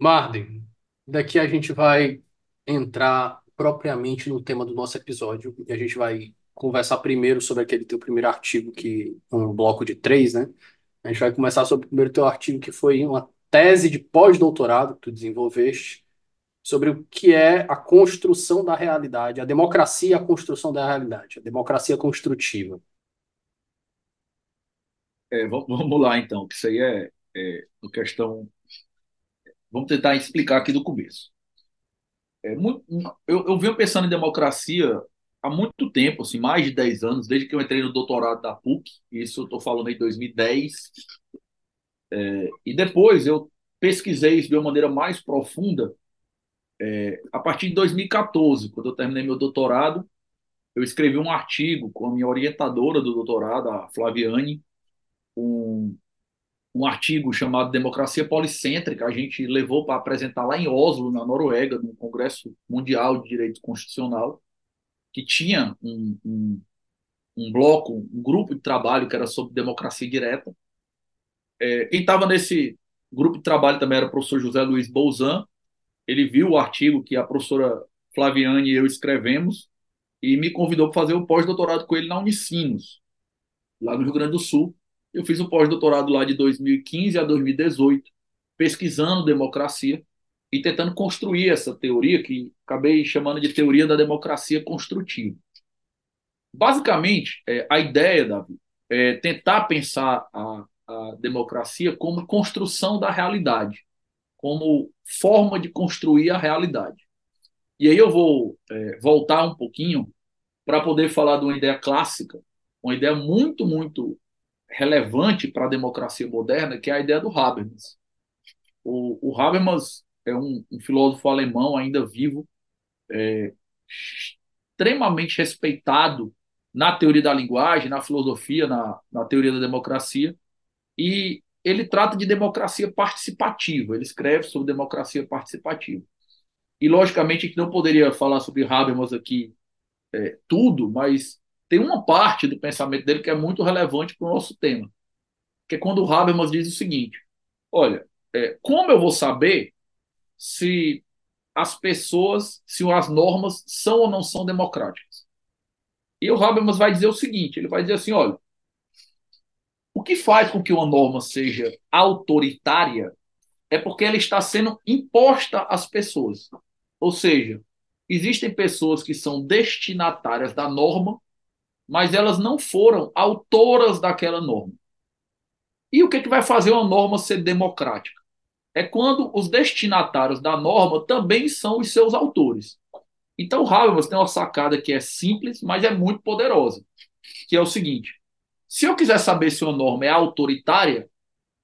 Marden, daqui a gente vai entrar propriamente no tema do nosso episódio e a gente vai conversar primeiro sobre aquele teu primeiro artigo que um bloco de três, né? A gente vai começar sobre o primeiro teu artigo que foi uma tese de pós-doutorado que tu desenvolveste sobre o que é a construção da realidade, a democracia e a construção da realidade, a democracia construtiva. É, vamos lá, então, que isso aí é, é uma questão. Vamos tentar explicar aqui do começo. É muito, eu, eu venho pensando em democracia há muito tempo, assim, mais de 10 anos, desde que eu entrei no doutorado da PUC, isso eu estou falando em 2010. É, e depois eu pesquisei isso de uma maneira mais profunda é, a partir de 2014, quando eu terminei meu doutorado, eu escrevi um artigo com a minha orientadora do doutorado, a Flaviane, um, um artigo chamado Democracia Policêntrica. A gente levou para apresentar lá em Oslo, na Noruega, no Congresso Mundial de Direito Constitucional, que tinha um, um, um, bloco, um grupo de trabalho que era sobre democracia direta. É, quem estava nesse grupo de trabalho também era o professor José Luiz Bolzan. Ele viu o artigo que a professora Flaviane e eu escrevemos e me convidou para fazer o pós-doutorado com ele na Unicinos, lá no Rio Grande do Sul. Eu fiz o pós-doutorado lá de 2015 a 2018, pesquisando democracia e tentando construir essa teoria que acabei chamando de teoria da democracia construtiva. Basicamente, é, a ideia, Davi, é tentar pensar a, a democracia como construção da realidade, como forma de construir a realidade. E aí eu vou é, voltar um pouquinho para poder falar de uma ideia clássica, uma ideia muito, muito relevante para a democracia moderna, que é a ideia do Habermas. O, o Habermas é um, um filósofo alemão ainda vivo, é, extremamente respeitado na teoria da linguagem, na filosofia, na, na teoria da democracia, e ele trata de democracia participativa, ele escreve sobre democracia participativa. E, logicamente, a gente não poderia falar sobre Habermas aqui é, tudo, mas tem uma parte do pensamento dele que é muito relevante para o nosso tema, que é quando o Habermas diz o seguinte: olha, é, como eu vou saber se as pessoas, se as normas são ou não são democráticas. E o Habermas vai dizer o seguinte: ele vai dizer assim, olha, o que faz com que uma norma seja autoritária é porque ela está sendo imposta às pessoas. Ou seja, existem pessoas que são destinatárias da norma, mas elas não foram autoras daquela norma. E o que, que vai fazer uma norma ser democrática? É quando os destinatários da norma também são os seus autores. Então, Habermas tem uma sacada que é simples, mas é muito poderosa, que é o seguinte: se eu quiser saber se uma norma é autoritária,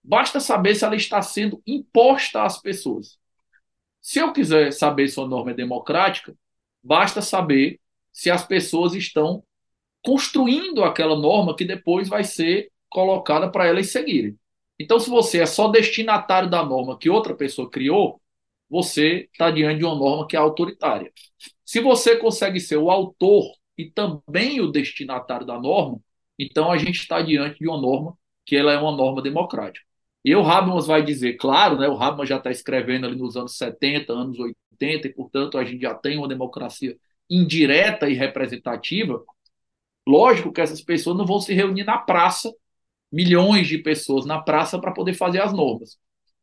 basta saber se ela está sendo imposta às pessoas. Se eu quiser saber se uma norma é democrática, basta saber se as pessoas estão construindo aquela norma que depois vai ser colocada para elas seguirem. Então, se você é só destinatário da norma que outra pessoa criou, você está diante de uma norma que é autoritária. Se você consegue ser o autor e também o destinatário da norma, então a gente está diante de uma norma que ela é uma norma democrática. E o Habermas vai dizer, claro, né, o Habermas já está escrevendo ali nos anos 70, anos 80, e portanto a gente já tem uma democracia indireta e representativa. Lógico que essas pessoas não vão se reunir na praça milhões de pessoas na praça para poder fazer as normas.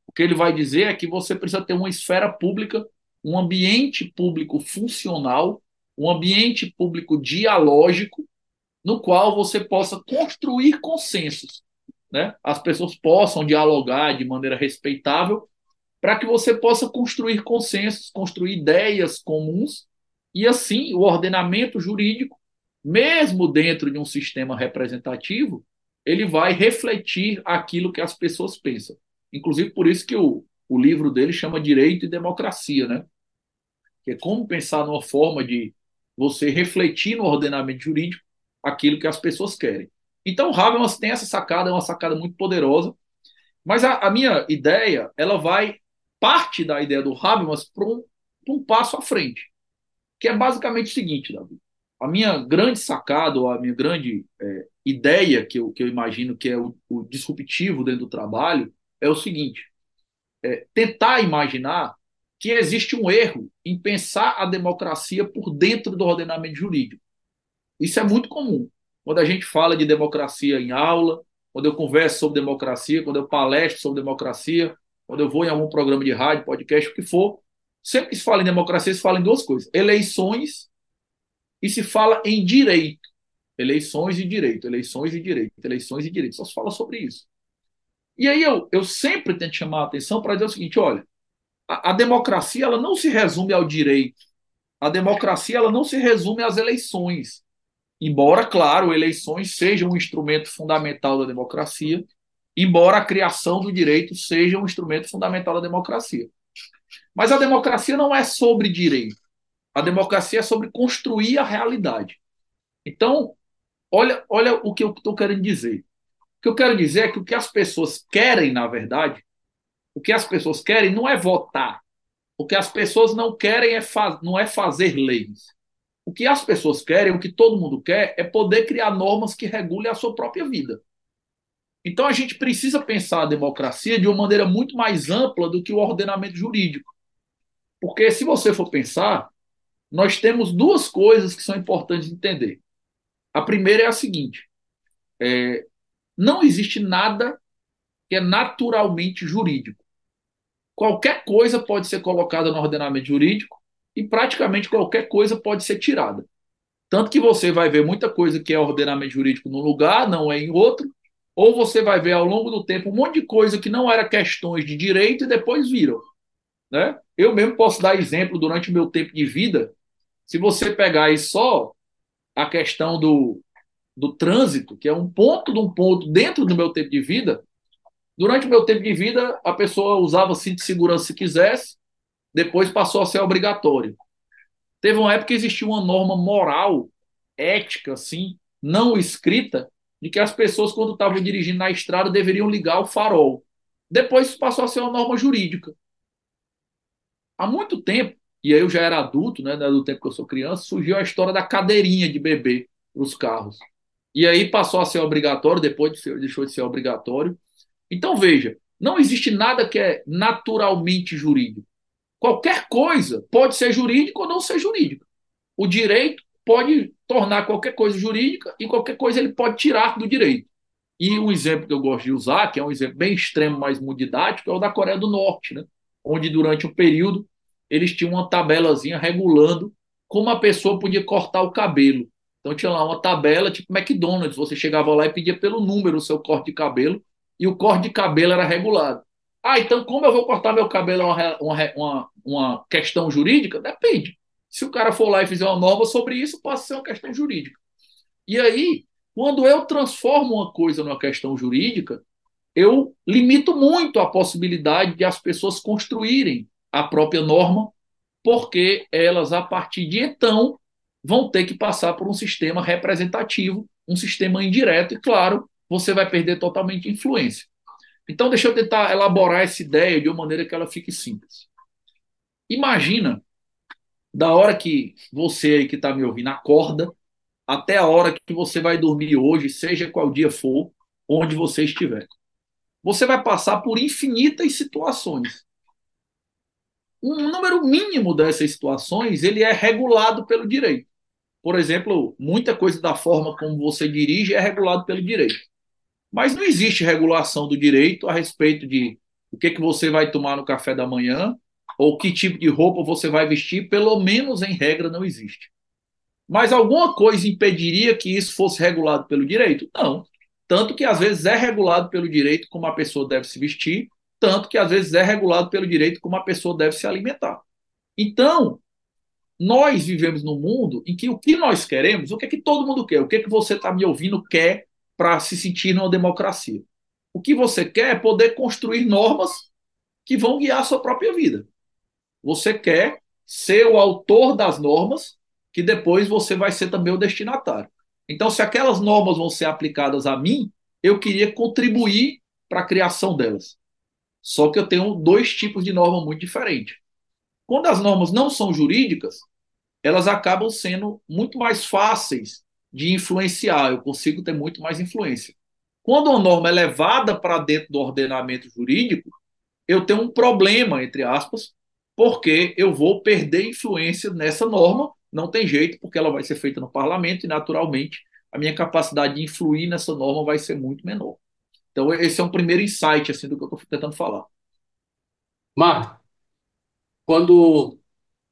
O que ele vai dizer é que você precisa ter uma esfera pública, um ambiente público funcional, um ambiente público dialógico, no qual você possa construir consensos. Né? As pessoas possam dialogar de maneira respeitável, para que você possa construir consensos, construir ideias comuns, e assim o ordenamento jurídico, mesmo dentro de um sistema representativo, ele vai refletir aquilo que as pessoas pensam. Inclusive por isso que o, o livro dele chama Direito e Democracia, né? Que é como pensar numa forma de você refletir no ordenamento jurídico aquilo que as pessoas querem. Então, Habermas tem essa sacada, é uma sacada muito poderosa, mas a, a minha ideia, ela vai, parte da ideia do Habermas para um, um passo à frente, que é basicamente o seguinte, Davi. A minha grande sacada, ou a minha grande é, ideia que eu, que eu imagino que é o, o disruptivo dentro do trabalho é o seguinte: é, tentar imaginar que existe um erro em pensar a democracia por dentro do ordenamento jurídico. Isso é muito comum. Quando a gente fala de democracia em aula, quando eu converso sobre democracia, quando eu palestro sobre democracia, quando eu vou em algum programa de rádio, podcast, o que for, sempre que se fala em democracia, se fala em duas coisas: eleições e se fala em direito. Eleições e direito, eleições e direito, eleições e direito. Só se fala sobre isso. E aí eu, eu sempre tento chamar a atenção para dizer o seguinte: olha, a, a, democracia ela não se resume ao direito. A democracia ela não se resume às eleições. Embora, claro, eleições sejam um instrumento fundamental da democracia, embora a criação do direito seja um instrumento fundamental da democracia. Mas a democracia não é sobre direito. A democracia é sobre construir a realidade. Então, Olha, olha o que eu estou querendo dizer. O que eu quero dizer é que o que as pessoas querem, na verdade, o que as pessoas querem não é votar. O que as pessoas não querem é não é fazer leis. O que as pessoas querem, o que todo mundo quer, é poder criar normas que regulem a sua própria vida. Então a gente precisa pensar a democracia de uma maneira muito mais ampla do que o ordenamento jurídico. Porque se você for pensar, nós temos duas coisas que são importantes de entender. A primeira é a seguinte: é, não existe nada que é naturalmente jurídico. Qualquer coisa pode ser colocada no ordenamento jurídico e praticamente qualquer coisa pode ser tirada. Tanto que você vai ver muita coisa que é ordenamento jurídico num lugar, não é em outro, ou você vai ver ao longo do tempo um monte de coisa que não era questões de direito e depois viram. Né? Eu mesmo posso dar exemplo durante o meu tempo de vida. Se você pegar aí só a questão do, do trânsito, que é um ponto de um ponto dentro do meu tempo de vida, durante o meu tempo de vida, a pessoa usava cinto de segurança se quisesse, depois passou a ser obrigatório. Teve uma época que existia uma norma moral, ética, assim, não escrita, de que as pessoas, quando estavam dirigindo na estrada, deveriam ligar o farol. Depois passou a ser uma norma jurídica. Há muito tempo, e aí eu já era adulto, né, do tempo que eu sou criança, surgiu a história da cadeirinha de bebê para os carros. E aí passou a ser obrigatório, depois de ser, deixou de ser obrigatório. Então, veja, não existe nada que é naturalmente jurídico. Qualquer coisa pode ser jurídica ou não ser jurídica. O direito pode tornar qualquer coisa jurídica e qualquer coisa ele pode tirar do direito. E um exemplo que eu gosto de usar, que é um exemplo bem extremo, mas muito didático, é o da Coreia do Norte, né? onde durante um período eles tinham uma tabelazinha regulando como a pessoa podia cortar o cabelo. Então tinha lá uma tabela tipo McDonald's, você chegava lá e pedia pelo número o seu corte de cabelo e o corte de cabelo era regulado. Ah, então como eu vou cortar meu cabelo é uma, uma, uma, questão jurídica? Depende. Se o cara for lá e fizer uma norma sobre isso, pode ser uma questão jurídica. E aí, quando eu transformo uma coisa numa questão jurídica, eu limito muito a possibilidade de as pessoas construírem a própria norma, porque elas, a partir de então, vão ter que passar por um sistema representativo, um sistema indireto, e claro, você vai perder totalmente influência. Então, deixa eu tentar elaborar essa ideia de uma maneira que ela fique simples. Imagina, da hora que você aí que está me ouvindo acorda, até a hora que você vai dormir hoje, seja qual dia for, onde você estiver. Você vai passar por infinitas situações. Um número mínimo dessas situações ele é regulado pelo direito. Por exemplo, muita coisa da forma como você dirige é regulado pelo direito. Mas não existe regulação do direito a respeito de o que, que você vai tomar no café da manhã ou que tipo de roupa você vai vestir, pelo menos em regra não existe. Mas alguma coisa impediria que isso fosse regulado pelo direito? Não. Tanto que às vezes é regulado pelo direito como a pessoa deve se vestir, tanto que às vezes é regulado pelo direito como a pessoa deve se alimentar. Então, nós vivemos num mundo em que o que nós queremos, o que é que todo mundo quer, o que é que você está me ouvindo quer para se sentir numa democracia. O que você quer é poder construir normas que vão guiar a sua própria vida. Você quer ser o autor das normas, que depois você vai ser também o destinatário. Então, se aquelas normas vão ser aplicadas a mim, eu queria contribuir para a criação delas. Só que eu tenho dois tipos de norma muito diferentes. Quando as normas não são jurídicas, elas acabam sendo muito mais fáceis de influenciar, eu consigo ter muito mais influência. Quando uma norma é levada para dentro do ordenamento jurídico, eu tenho um problema, entre aspas, porque eu vou perder influência nessa norma, não tem jeito, porque ela vai ser feita no parlamento e, naturalmente, a minha capacidade de influir nessa norma vai ser muito menor. Então, esse é um primeiro insight assim, do que eu estou tentando falar. Marco, quando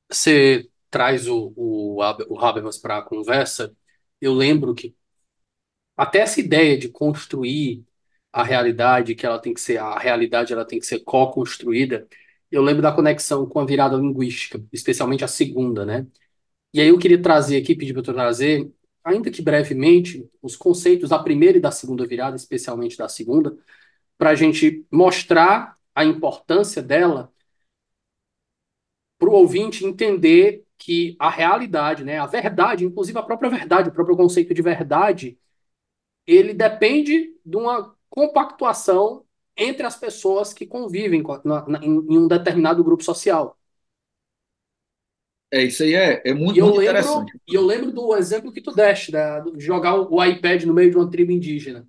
você traz o, o, o Habermas para a conversa, eu lembro que até essa ideia de construir a realidade, que ela tem que ser, a realidade ela tem que ser co-construída, eu lembro da conexão com a virada linguística, especialmente a segunda, né? E aí eu queria trazer aqui, pedir para trazer, ainda que brevemente, os conceitos da primeira e da segunda virada, especialmente da segunda, para a gente mostrar a importância dela para o ouvinte entender que a realidade, né, a verdade, inclusive a própria verdade, o próprio conceito de verdade, ele depende de uma compactuação entre as pessoas que convivem em um determinado grupo social. É, isso aí é, é muito, E muito lembro, interessante. e eu lembro do exemplo que tu deste, né, de jogar o iPad no meio de uma tribo indígena.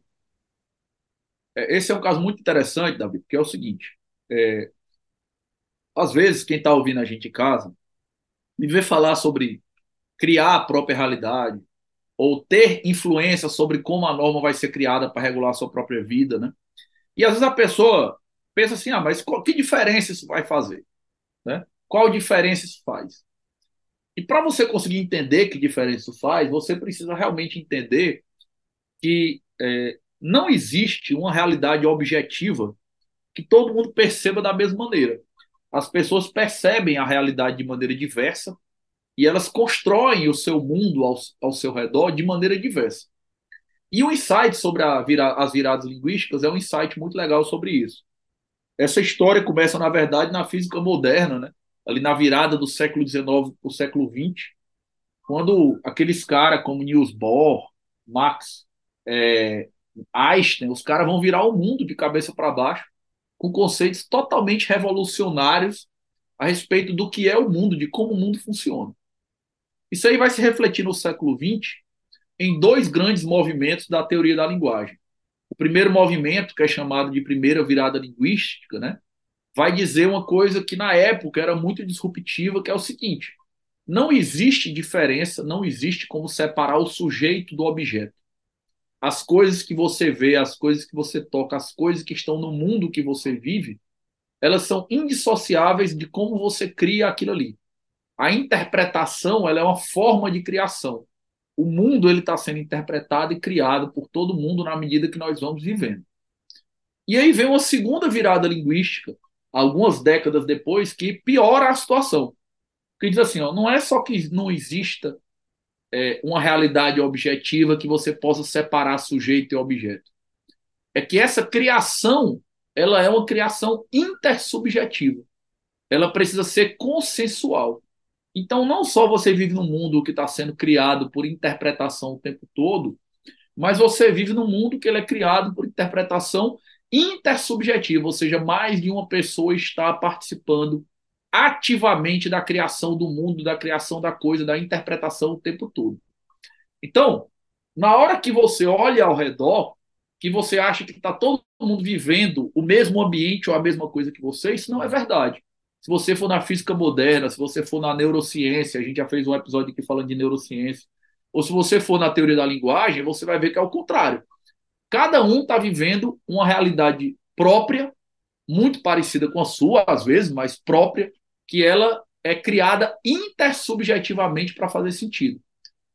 É, Esse é um caso muito interessante, Davi, porque é o seguinte: é, às vezes, quem está ouvindo a gente em casa me vê falar sobre criar a própria realidade, ou ter influência sobre como a norma vai ser criada para regular a sua própria vida, né? E às vezes a pessoa pensa assim: ah, mas qual, que diferença isso vai fazer? Né? Qual diferença isso faz? E para você conseguir entender que diferença faz, você precisa realmente entender que é, não existe uma realidade objetiva que todo mundo perceba da mesma maneira. As pessoas percebem a realidade de maneira diversa e elas constroem o seu mundo ao, ao seu redor de maneira diversa. E o insight sobre vira, as viradas linguísticas é um insight muito legal sobre isso. Essa história começa, na verdade, na física moderna, né? Ali na virada do século XIX para o século XX, quando aqueles caras como Niels Bohr, Max, é, Einstein, os caras vão virar o mundo de cabeça para baixo com conceitos totalmente revolucionários a respeito do que é o mundo, de como o mundo funciona. Isso aí vai se refletir no século XX em dois grandes movimentos da teoria da linguagem. O primeiro movimento, que é chamado de primeira virada linguística, né, vai dizer uma coisa que na época era muito disruptiva, que é o seguinte: não existe diferença, não existe como separar o sujeito do objeto. As coisas que você vê, as coisas que você toca, as coisas que estão no mundo que você vive, elas são indissociáveis de como você cria aquilo ali. A interpretação ela é uma forma de criação. O mundo ele está sendo interpretado e criado por todo mundo na medida que nós vamos vivendo. E aí vem uma segunda virada linguística, algumas décadas depois, que piora a situação. Que diz assim, ó, não é só que não exista é, uma realidade objetiva que você possa separar sujeito e objeto. É que essa criação ela é uma criação intersubjetiva. Ela precisa ser consensual. Então, não só você vive num mundo que está sendo criado por interpretação o tempo todo, mas você vive num mundo que ele é criado por interpretação intersubjetiva, ou seja, mais de uma pessoa está participando ativamente da criação do mundo, da criação da coisa, da interpretação o tempo todo. Então, na hora que você olha ao redor, que você acha que está todo mundo vivendo o mesmo ambiente ou a mesma coisa que você, isso não é verdade. Se você for na física moderna, se você for na neurociência, a gente já fez um episódio aqui falando de neurociência, ou se você for na teoria da linguagem, você vai ver que é o contrário. Cada um está vivendo uma realidade própria, muito parecida com a sua, às vezes, mas própria, que ela é criada intersubjetivamente para fazer sentido.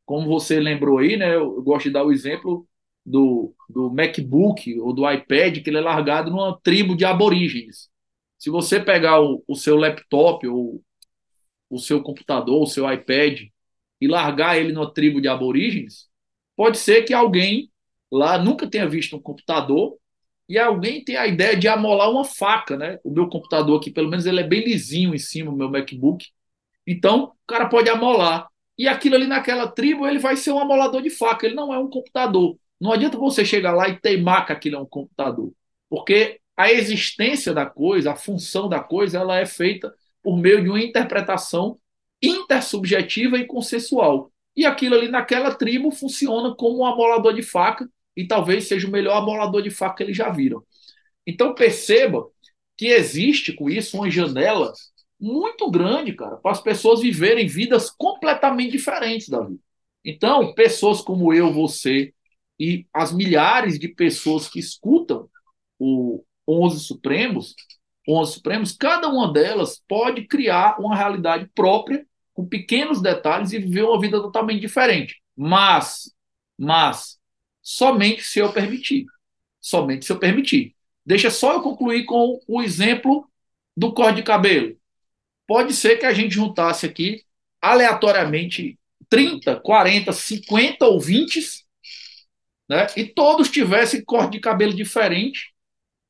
Como você lembrou aí, né, eu gosto de dar o exemplo do, do MacBook ou do iPad, que ele é largado numa tribo de aborígenes. Se você pegar o, o seu laptop ou o seu computador, o seu iPad, e largar ele numa tribo de aborígenes, pode ser que alguém lá nunca tenha visto um computador e alguém tem a ideia de amolar uma faca, né? O meu computador aqui, pelo menos, ele é bem lisinho em cima, o meu MacBook. Então, o cara pode amolar. E aquilo ali naquela tribo, ele vai ser um amolador de faca, ele não é um computador. Não adianta você chegar lá e teimar que aquilo é um computador, porque a existência da coisa, a função da coisa, ela é feita por meio de uma interpretação intersubjetiva e consensual. E aquilo ali naquela tribo funciona como um amolador de faca e talvez seja o melhor amolador de faca que eles já viram. Então perceba que existe com isso uma janela muito grande, cara, para as pessoas viverem vidas completamente diferentes, Davi. Então, pessoas como eu, você e as milhares de pessoas que escutam o 11 Supremos, 11 Supremos, cada uma delas pode criar uma realidade própria com pequenos detalhes e viver uma vida totalmente diferente. Mas, mas somente se eu permitir. Somente se eu permitir. Deixa só eu concluir com o exemplo do corte de cabelo. Pode ser que a gente juntasse aqui aleatoriamente 30, 40, 50 ouvintes, né? E todos tivessem corte de cabelo diferente,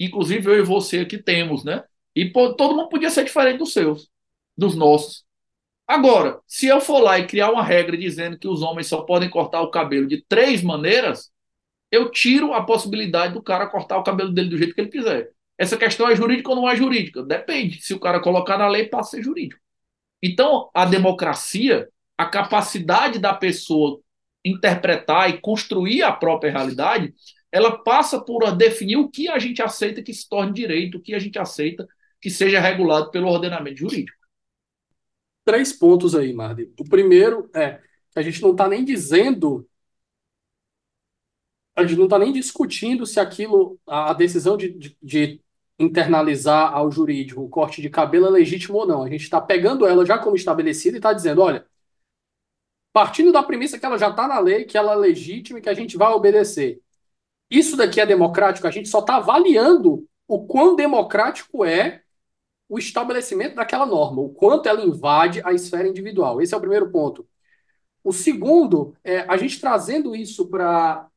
inclusive eu e você aqui temos, né? E todo mundo podia ser diferente dos seus, dos nossos. Agora, se eu for lá e criar uma regra dizendo que os homens só podem cortar o cabelo de três maneiras, eu tiro a possibilidade do cara cortar o cabelo dele do jeito que ele quiser. Essa questão é jurídica ou não é jurídica? Depende. Se o cara colocar na lei, passa a ser jurídico. Então, a democracia, a capacidade da pessoa interpretar e construir a própria realidade, ela passa por definir o que a gente aceita que se torne direito, o que a gente aceita que seja regulado pelo ordenamento jurídico. Três pontos aí, Mardi. O primeiro é que a gente não está nem dizendo, a gente não está nem discutindo se aquilo, a decisão de, de, de internalizar ao jurídico o corte de cabelo é legítimo ou não. A gente está pegando ela já como estabelecida e está dizendo, olha, partindo da premissa que ela já está na lei, que ela é legítima e que a gente vai obedecer. Isso daqui é democrático? A gente só está avaliando o quão democrático é o estabelecimento daquela norma, o quanto ela invade a esfera individual. Esse é o primeiro ponto. O segundo é a gente trazendo isso para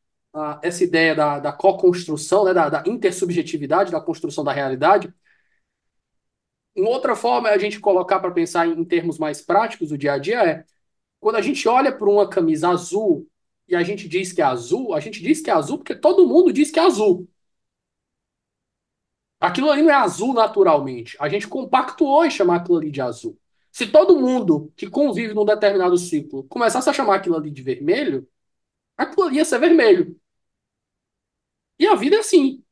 essa ideia da, da co-construção, né, da, da intersubjetividade, da construção da realidade. Uma outra forma é a gente colocar para pensar em, em termos mais práticos do dia a dia é quando a gente olha para uma camisa azul e a gente diz que é azul, a gente diz que é azul porque todo mundo diz que é azul. Aquilo ali não é azul naturalmente. A gente compactuou em chamar aquilo ali de azul. Se todo mundo que convive num determinado ciclo começasse a chamar aquilo ali de vermelho, aquilo ali ia ser vermelho. E a vida é assim.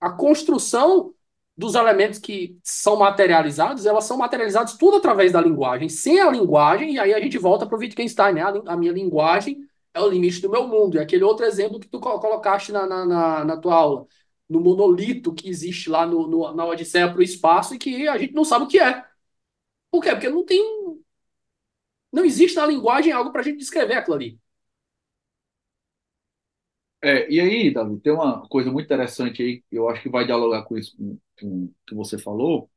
A construção dos elementos que são materializados, elas são materializadas tudo através da linguagem. Sem a linguagem, e aí a gente volta para o Wittgenstein, né? A, minha linguagem é o limite do meu mundo. E aquele outro exemplo que tu colocaste na, na, na, na tua aula, no monolito que existe lá no, no na Odisseia para o espaço e que a gente não sabe o que é. Por quê? Porque não tem. Não existe na linguagem algo para a gente descrever aquilo ali. É, e aí, Davi, tem uma coisa muito interessante aí, eu acho que vai dialogar com isso com, que você falou,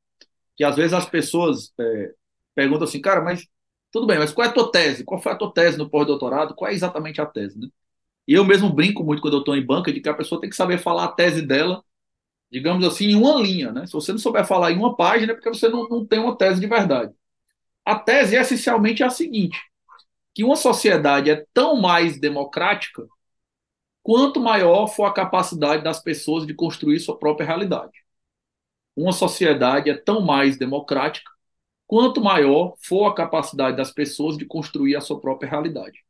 que às vezes as pessoas é, perguntam assim, cara, mas tudo bem, mas qual é a tua tese? Qual foi a tua tese no pós-doutorado? Qual é exatamente a tese, né? E eu mesmo brinco muito quando eu estou em banca de que a pessoa tem que saber falar a tese dela, digamos assim, em uma linha, né? Se você não souber falar em uma página, é porque você não, não tem uma tese de verdade. A tese, essencialmente, é a seguinte, que uma sociedade é tão mais democrática quanto maior for a capacidade das pessoas de construir sua própria realidade. Uma sociedade é tão mais democrática quanto maior for a capacidade das pessoas de construir a sua própria realidade.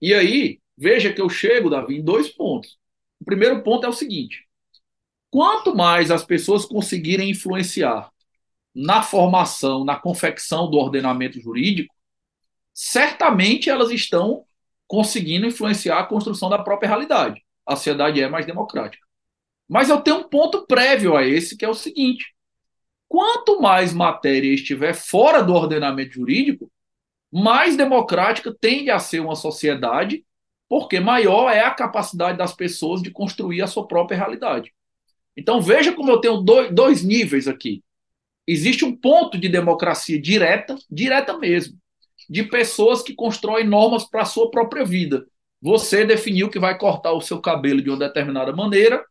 E aí, veja que eu chego, Davi, em dois pontos. O primeiro ponto é o seguinte: quanto mais as pessoas conseguirem influenciar na formação, na confecção do ordenamento jurídico, certamente elas estão conseguindo influenciar a construção da própria realidade. A sociedade é mais democrática. Mas eu tenho um ponto prévio a esse, que é o seguinte: quanto mais matéria estiver fora do ordenamento jurídico, mais democrática tende a ser uma sociedade, porque maior é a capacidade das pessoas de construir a sua própria realidade. Então veja como eu tenho dois, dois níveis aqui. Existe um ponto de democracia direta, direta mesmo, de pessoas que constroem normas para a sua própria vida. Você definiu que vai cortar o seu cabelo de uma determinada maneira,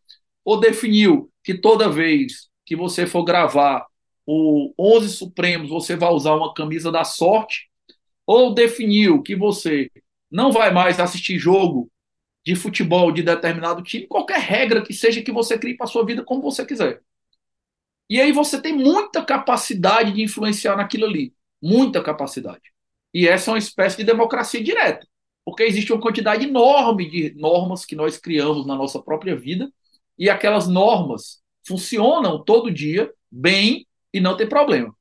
ou definiu que toda vez que você for gravar o 11 Supremos, você vai usar uma camisa da sorte, ou definiu que você não vai mais assistir jogo de futebol de determinado time, qualquer regra que seja que você crie para sua vida como você quiser. E aí você tem muita capacidade de influenciar naquilo ali, muita capacidade. E essa é uma espécie de democracia direta, porque existe uma quantidade enorme de normas que nós criamos na nossa própria vida, e aquelas normas funcionam todo dia bem e não tem problema.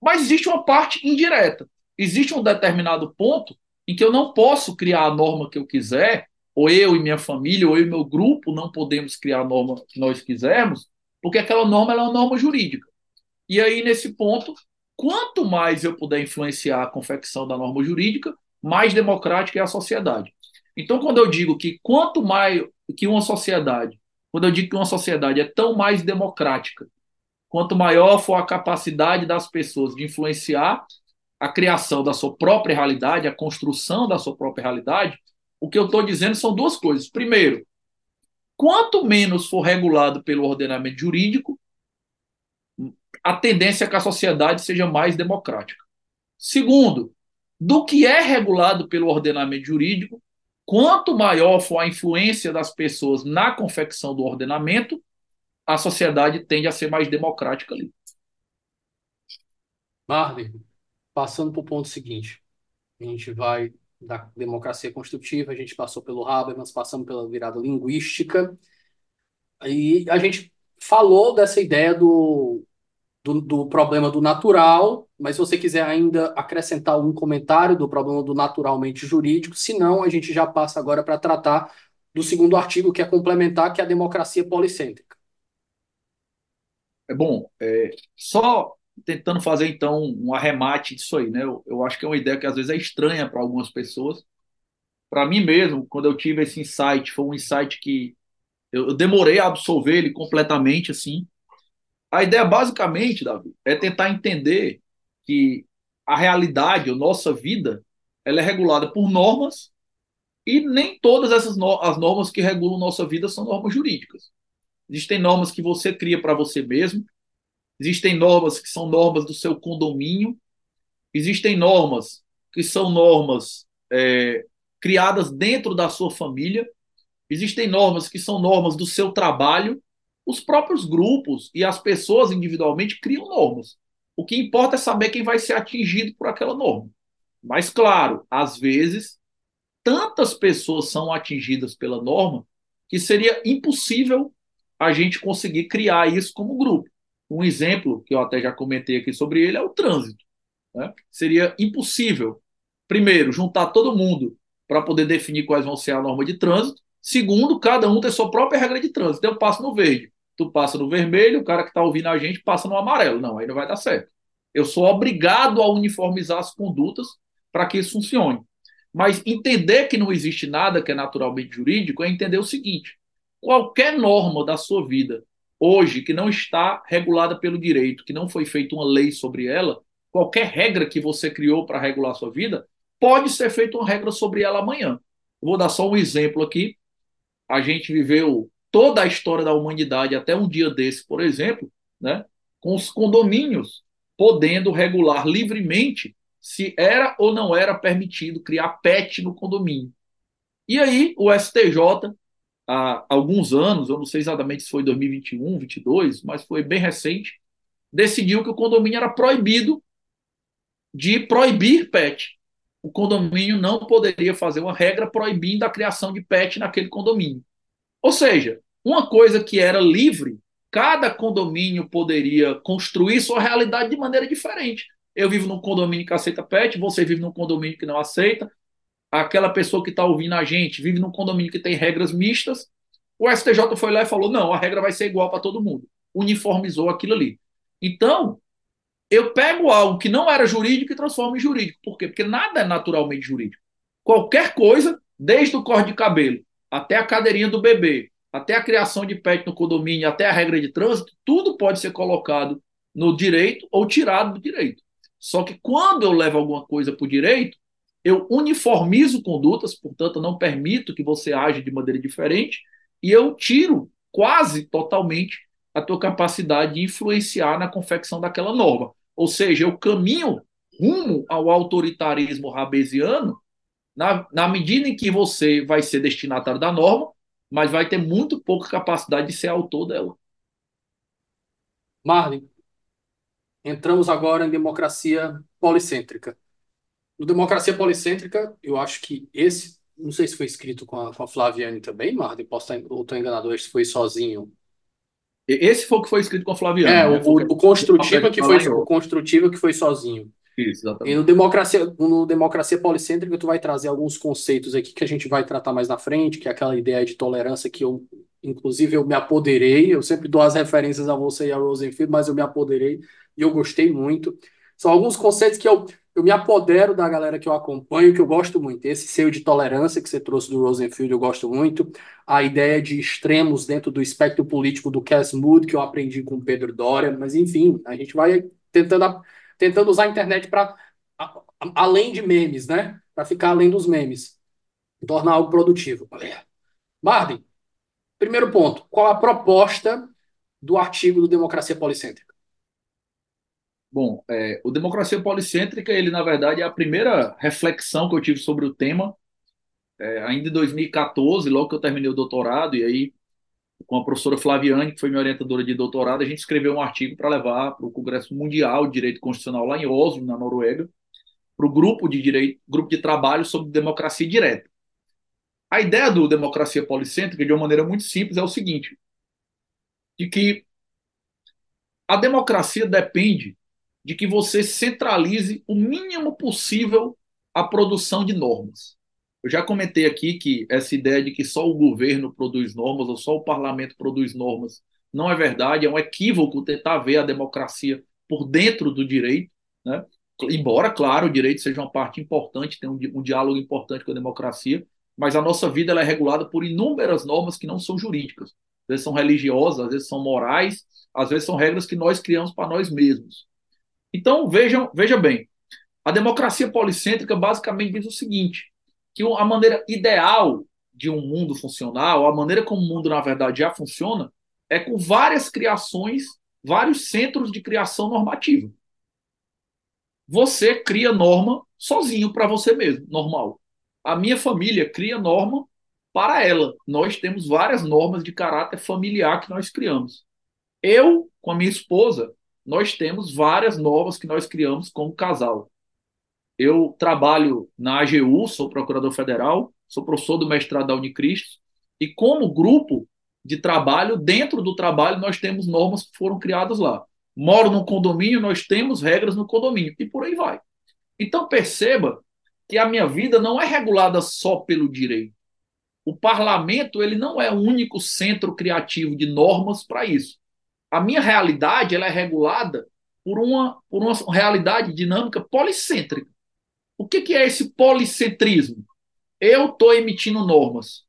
Mas existe uma parte indireta. Existe um determinado ponto em que eu não posso criar a norma que eu quiser, ou eu e minha família, ou eu e meu grupo não podemos criar a norma que nós quisermos, porque aquela norma é uma norma jurídica. E aí, nesse ponto, quanto mais eu puder influenciar a confecção da norma jurídica, mais democrática é a sociedade. Então, quando eu digo que quanto mais que uma sociedade, quando eu digo que uma sociedade é tão mais democrática, quanto maior for a capacidade das pessoas de influenciar a criação da sua própria realidade, a construção da sua própria realidade, o que eu estou dizendo são duas coisas. Primeiro, quanto menos for regulado pelo ordenamento jurídico, a tendência é que a sociedade seja mais democrática. Segundo, do que é regulado pelo ordenamento jurídico, quanto maior for a influência das pessoas na confecção do ordenamento, a sociedade tende a ser mais democrática ali. Marley, passando para o ponto seguinte. A gente vai da democracia construtiva, a gente passou pelo Habermas, passamos pela virada linguística, e a gente falou dessa ideia do, do, do, problema do natural, mas se você quiser ainda acrescentar algum comentário do problema do naturalmente jurídico, senão a gente já passa agora para tratar do segundo artigo, que é complementar, que é a democracia policêntrica. É bom, é, só tentando fazer então um arremate disso aí, né? Eu, eu acho que é uma ideia que às vezes é estranha para algumas pessoas. Para mim mesmo, quando eu tive esse insight, foi um insight que eu, eu demorei a absorver ele completamente assim. A ideia basicamente, Davi, é tentar entender que a realidade, a nossa vida, ela é regulada por normas e nem todas essas no as normas que regulam nossa vida são normas jurídicas. Existem normas que você cria para você mesmo, Existem normas que são normas do seu condomínio, existem normas que são normas é, criadas dentro da sua família, existem normas que são normas do seu trabalho. Os próprios grupos e as pessoas individualmente criam normas. O que importa é saber quem vai ser atingido por aquela norma. Mas, claro, às vezes, tantas pessoas são atingidas pela norma que seria impossível a gente conseguir criar isso como grupo. Um exemplo, que eu até já comentei aqui sobre ele, é o trânsito. Né? Seria impossível, primeiro, juntar todo mundo para poder definir quais vão ser a norma de trânsito. Segundo, cada um tem sua própria regra de trânsito. Eu passo no verde, tu passa no vermelho, o cara que está ouvindo a gente passa no amarelo. Não, aí não vai dar certo. Eu sou obrigado a uniformizar as condutas para que isso funcione. Mas entender que não existe nada que é naturalmente jurídico é entender o seguinte: qualquer norma da sua vida hoje que não está regulada pelo direito, que não foi feita uma lei sobre ela, qualquer regra que você criou para regular a sua vida, pode ser feita uma regra sobre ela amanhã. vou dar só um exemplo aqui. A gente viveu toda a história da humanidade até um dia desse, por exemplo, né, com os condomínios podendo regular livremente se era ou não era permitido criar pet no condomínio. E aí o STJ há alguns anos, eu não sei exatamente se foi 2021, 2022, mas foi bem recente, decidiu que o condomínio era proibido de proibir pet. O condomínio não poderia fazer uma regra proibindo a criação de pet naquele condomínio. Ou seja, uma coisa que era livre, cada condomínio poderia construir sua realidade de maneira diferente. Eu vivo num condomínio que aceita pet, você vive num condomínio que não aceita, aquela pessoa que está ouvindo a gente vive num condomínio que tem regras mistas, o STJ foi lá e falou: não, a regra vai ser igual para todo mundo. Uniformizou aquilo ali. Então, eu pego algo que não era jurídico e transformo em jurídico. Por quê? Porque nada é naturalmente jurídico. Qualquer coisa, desde o corte de cabelo até a cadeirinha do bebê, até a criação de pet no condomínio, até a regra de trânsito, tudo pode ser colocado no direito ou tirado do direito. Só que quando eu levo alguma coisa para o direito, eu uniformizo condutas, portanto, não permito que você age de maneira diferente, e eu tiro quase totalmente a tua capacidade de influenciar na confecção daquela norma. Ou seja, eu caminho rumo ao autoritarismo rabesiano na, na medida em que você vai ser destinatário da norma, mas vai ter muito pouca capacidade de ser autor dela. Marlin, entramos agora em democracia policêntrica. No Democracia Policêntrica, eu acho que esse, não sei se foi escrito com a, com a Flaviane também, Marden, posso estar, ou estou enganado, esse foi sozinho. Esse foi o que foi escrito com a Flaviane. É, né? o, o, o Construtiva que foi, o Construtiva que foi sozinho. Isso, exatamente. E no Democracia, no Democracia Policêntrica, tu vai trazer alguns conceitos aqui que a gente vai tratar mais na frente, que é aquela ideia de tolerância que eu, inclusive, eu me apoderei. Eu sempre dou as referências a você e a Rosenfield, mas eu me apoderei e eu gostei muito. São alguns conceitos que eu eu me apodero da galera que eu acompanho, que eu gosto muito. Esse seio de tolerância que você trouxe do Rosenfield, eu gosto muito. A ideia de extremos dentro do espectro político do Cass Mood, que eu aprendi com o Pedro Doria. Mas, enfim, a gente vai tentando, tentando usar a internet para além de memes, né? Para ficar além dos memes. Tornar algo produtivo. Marden, primeiro ponto. Qual a proposta do artigo do Democracia Policêntrica? Bom, é, o Democracia Policêntrica, ele na verdade é a primeira reflexão que eu tive sobre o tema, é, ainda em 2014, logo que eu terminei o doutorado, e aí com a professora Flaviane, que foi minha orientadora de doutorado, a gente escreveu um artigo para levar para o Congresso Mundial de Direito Constitucional lá em Oslo, na Noruega, para o grupo de direito, grupo de trabalho sobre democracia direta. A ideia do democracia policêntrica, de uma maneira muito simples, é o seguinte: de que a democracia depende de que você centralize o mínimo possível a produção de normas. Eu já comentei aqui que essa ideia de que só o governo produz normas ou só o parlamento produz normas não é verdade, é um equívoco tentar ver a democracia por dentro do direito, né? embora, claro, o direito seja uma parte importante, tem um, um diálogo importante com a democracia, mas a nossa vida é regulada por inúmeras normas que não são jurídicas. Às vezes são religiosas, às vezes são morais, às vezes são regras que nós criamos para nós mesmos. Então, vejam, veja bem, a democracia policêntrica basicamente diz o seguinte, que a maneira ideal de um mundo funcional, a maneira como o mundo, na verdade, já funciona, é com várias criações, vários centros de criação normativa. Você cria norma sozinho para você mesmo, normal. A minha família cria norma para ela. Nós temos várias normas de caráter familiar que nós criamos. Eu, com a minha esposa, nós temos várias normas que nós criamos como casal. Eu trabalho na AGU, sou procurador federal, sou professor do mestrado da Unicristo, e como grupo de trabalho, dentro do trabalho, nós temos normas que foram criadas lá moro num condomínio, nós temos regras no condomínio, e por aí vai. Então perceba que a minha vida não é regulada só pelo direito. O parlamento ele não é o único centro criativo de normas para isso. A minha realidade ela é regulada por uma, por uma realidade dinâmica policêntrica. O que, que é esse policentrismo? Eu estou emitindo normas.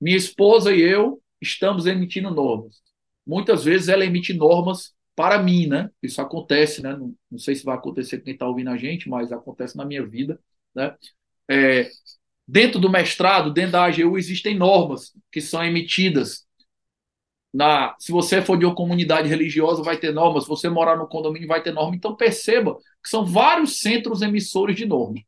Minha esposa e eu estamos emitindo normas. Muitas vezes ela emite normas para mim, né? Isso acontece, né? Não, não sei se vai acontecer com quem está ouvindo a gente, mas acontece na minha vida, né? É, dentro do mestrado, dentro da AGU, existem normas que são emitidas. Na, se você for de uma comunidade religiosa, vai ter normas. Se você morar no condomínio, vai ter norma. Então, perceba que são vários centros emissores de norma.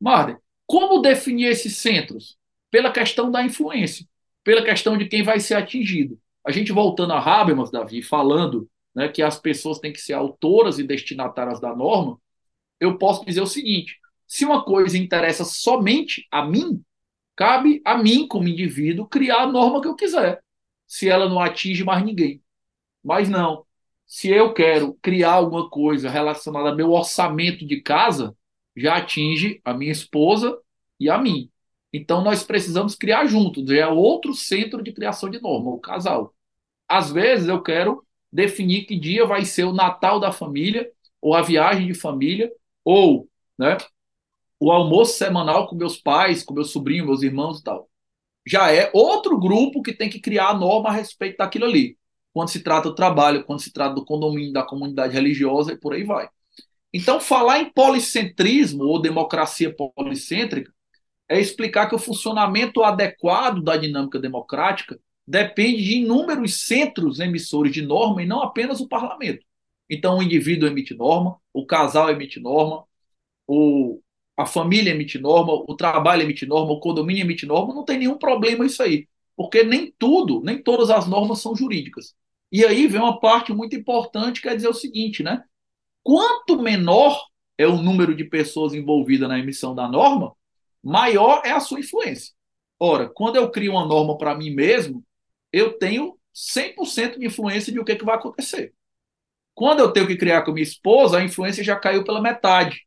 Marden, como definir esses centros? Pela questão da influência, pela questão de quem vai ser atingido. A gente voltando a Habermas, Davi, falando né, que as pessoas têm que ser autoras e destinatárias da norma, eu posso dizer o seguinte: se uma coisa interessa somente a mim, cabe a mim, como indivíduo, criar a norma que eu quiser, se ela não atinge mais ninguém. Mas não. Se eu quero criar alguma coisa relacionada ao meu orçamento de casa, já atinge a minha esposa e a mim. Então nós precisamos criar juntos, é outro centro de criação de norma, o casal. Às vezes eu quero definir que dia vai ser o Natal da família, ou a viagem de família, ou né, o almoço semanal com meus pais, com meus sobrinhos, meus irmãos e tal. Já é outro grupo que tem que criar a norma a respeito daquilo ali. Quando se trata do trabalho, quando se trata do condomínio, da comunidade religiosa e por aí vai. Então, falar em policentrismo ou democracia policêntrica é explicar que o funcionamento adequado da dinâmica democrática depende de inúmeros centros emissores de norma e não apenas o parlamento. Então, o indivíduo emite norma, o casal emite norma, o, a família emite norma, o trabalho emite norma, o condomínio emite norma, não tem nenhum problema isso aí, porque nem tudo, nem todas as normas são jurídicas. E aí vem uma parte muito importante, que é dizer o seguinte, né? Quanto menor é o número de pessoas envolvidas na emissão da norma, maior é a sua influência. Ora, quando eu crio uma norma para mim mesmo, eu tenho 100% de influência de o que, que vai acontecer. Quando eu tenho que criar com minha esposa, a influência já caiu pela metade.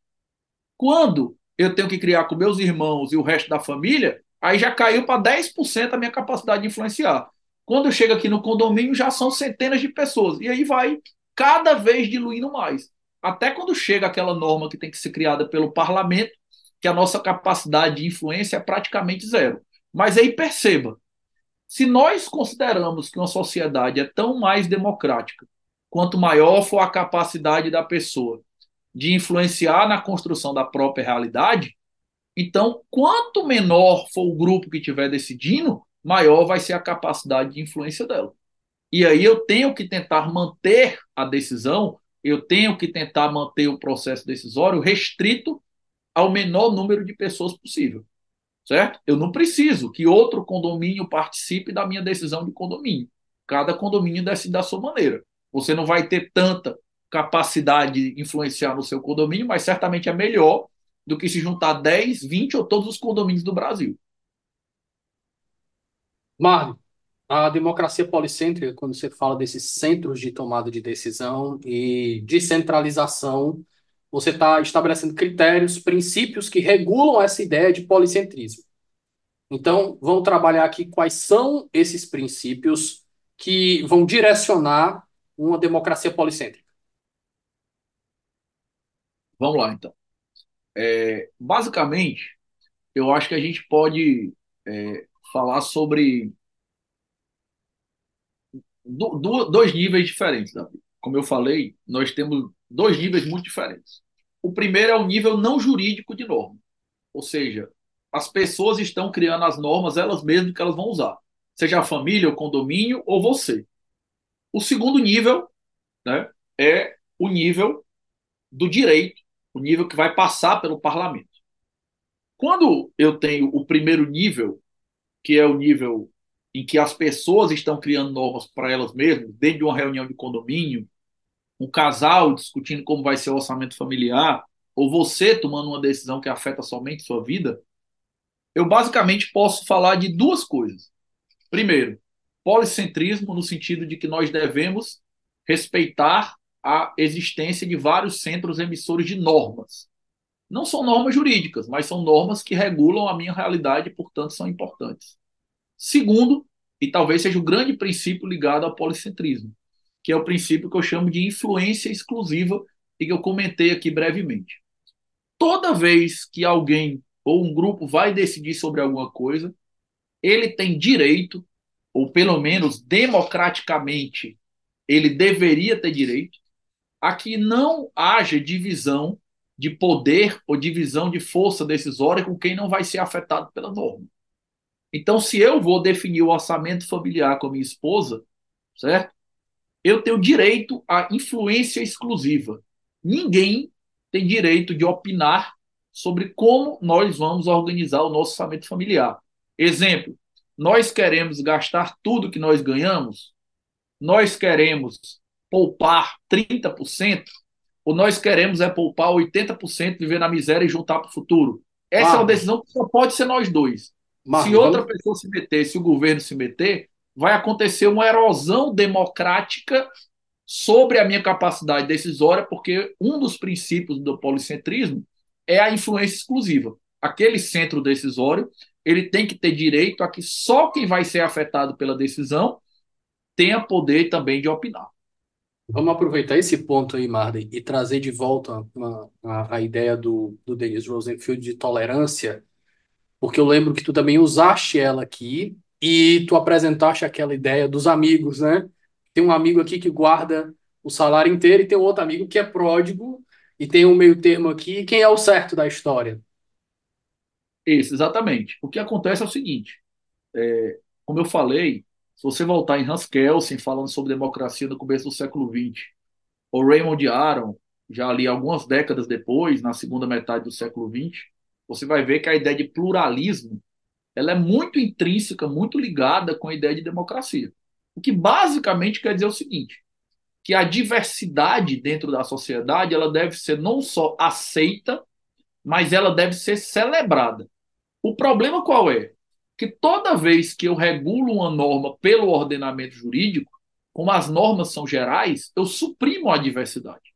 Quando eu tenho que criar com meus irmãos e o resto da família, aí já caiu para 10% a minha capacidade de influenciar. Quando eu chego aqui no condomínio, já são centenas de pessoas. E aí vai cada vez diluindo mais. Até quando chega aquela norma que tem que ser criada pelo parlamento, que a nossa capacidade de influência é praticamente zero. Mas aí perceba, se nós consideramos que uma sociedade é tão mais democrática quanto maior for a capacidade da pessoa de influenciar na construção da própria realidade, então, quanto menor for o grupo que estiver decidindo, maior vai ser a capacidade de influência dela. E aí eu tenho que tentar manter a decisão, eu tenho que tentar manter o processo decisório restrito ao menor número de pessoas possível certo? Eu não preciso que outro condomínio participe da minha decisão de condomínio. Cada condomínio decide da sua maneira. Você não vai ter tanta capacidade de influenciar no seu condomínio, mas certamente é melhor do que se juntar 10, 20 ou todos os condomínios do Brasil. Mário, a democracia policêntrica, quando você fala desses centros de tomada de decisão e descentralização, você está estabelecendo critérios, princípios que regulam essa ideia de policentrismo. Então, vamos trabalhar aqui quais são esses princípios que vão direcionar uma democracia policêntrica. Vamos lá, então. É, basicamente, eu acho que a gente pode é, falar sobre do, do, dois níveis diferentes, Davi. Como eu falei, nós temos dois níveis muito diferentes. O primeiro é o nível não jurídico de norma, ou seja, as pessoas estão criando as normas elas mesmas que elas vão usar, seja a família, o condomínio ou você. O segundo nível né, é o nível do direito, o nível que vai passar pelo parlamento. Quando eu tenho o primeiro nível, que é o nível em que as pessoas estão criando normas para elas mesmas, dentro de uma reunião de condomínio, um casal discutindo como vai ser o orçamento familiar, ou você tomando uma decisão que afeta somente sua vida, eu basicamente posso falar de duas coisas. Primeiro, policentrismo, no sentido de que nós devemos respeitar a existência de vários centros emissores de normas. Não são normas jurídicas, mas são normas que regulam a minha realidade e, portanto, são importantes. Segundo, e talvez seja o grande princípio ligado ao policentrismo, que é o princípio que eu chamo de influência exclusiva e que eu comentei aqui brevemente. Toda vez que alguém ou um grupo vai decidir sobre alguma coisa, ele tem direito, ou pelo menos democraticamente, ele deveria ter direito, a que não haja divisão de poder ou divisão de força decisória com quem não vai ser afetado pela norma. Então, se eu vou definir o orçamento familiar com a minha esposa, certo? Eu tenho direito à influência exclusiva. Ninguém tem direito de opinar sobre como nós vamos organizar o nosso orçamento familiar. Exemplo: nós queremos gastar tudo que nós ganhamos? Nós queremos poupar 30%, ou nós queremos é poupar 80%, viver na miséria e juntar para o futuro. Essa Marcos. é uma decisão que só pode ser nós dois. Marcos, se outra vamos... pessoa se meter, se o governo se meter, vai acontecer uma erosão democrática sobre a minha capacidade decisória, porque um dos princípios do policentrismo é a influência exclusiva. Aquele centro decisório, ele tem que ter direito a que só quem vai ser afetado pela decisão tenha poder também de opinar. Vamos aproveitar esse ponto aí, Marden, e trazer de volta a, a, ideia do, do Dennis Rosenfield de tolerância, porque eu lembro que tu também usaste ela aqui e tu apresentaste aquela ideia dos amigos, né? Tem um amigo aqui que guarda o salário inteiro e tem outro amigo que é pródigo e tem um meio termo aqui. Quem é o certo da história? Isso, exatamente. O que acontece é o seguinte, é, como eu falei, se você voltar em Hans Kelsen, falando sobre democracia no começo do século XX, ou Raymond Aron, já ali algumas décadas depois, na segunda metade do século XX, você vai ver que a ideia de pluralismo ela é muito intrínseca, muito ligada com a ideia de democracia. O que basicamente quer dizer o seguinte, que a diversidade dentro da sociedade ela deve ser não só aceita, mas ela deve ser celebrada. O problema qual é? Que toda vez que eu regulo uma norma pelo ordenamento jurídico, como as normas são gerais, eu suprimo a diversidade.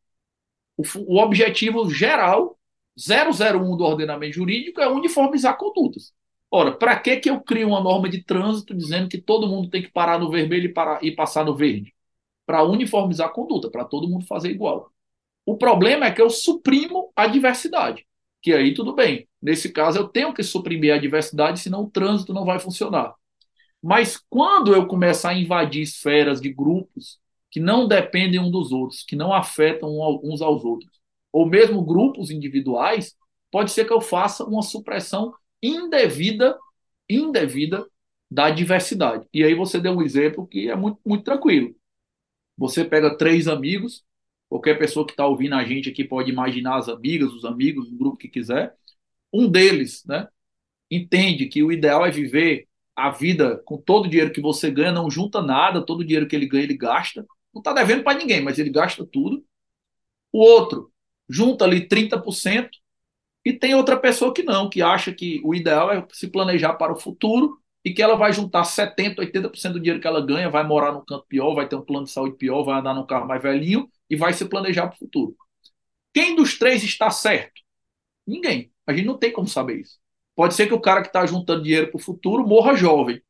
O, o objetivo geral, 001 do ordenamento jurídico, é uniformizar condutas. Ora, para que, que eu crio uma norma de trânsito dizendo que todo mundo tem que parar no vermelho e, parar, e passar no verde? Para uniformizar a conduta, para todo mundo fazer igual. O problema é que eu suprimo a diversidade que aí tudo bem. Nesse caso, eu tenho que suprimir a diversidade, senão o trânsito não vai funcionar. Mas quando eu começar a invadir esferas de grupos que não dependem um dos outros, que não afetam uns aos outros, ou mesmo grupos individuais, pode ser que eu faça uma supressão indevida, indevida da diversidade. E aí você deu um exemplo que é muito, muito tranquilo. Você pega três amigos, Qualquer pessoa que está ouvindo a gente aqui pode imaginar as amigas, os amigos, o grupo que quiser. Um deles, né, entende que o ideal é viver a vida com todo o dinheiro que você ganha, não junta nada, todo o dinheiro que ele ganha ele gasta. Não está devendo para ninguém, mas ele gasta tudo. O outro junta ali 30%, E tem outra pessoa que não, que acha que o ideal é se planejar para o futuro e que ela vai juntar 70%, 80% do dinheiro que ela ganha, vai morar num canto pior, vai ter um plano de saúde pior, vai andar num carro mais velhinho e vai se planejar para o futuro. Quem dos três está certo? Ninguém. A gente não tem como saber isso. Pode ser que o cara que está juntando dinheiro para o futuro morra jovem.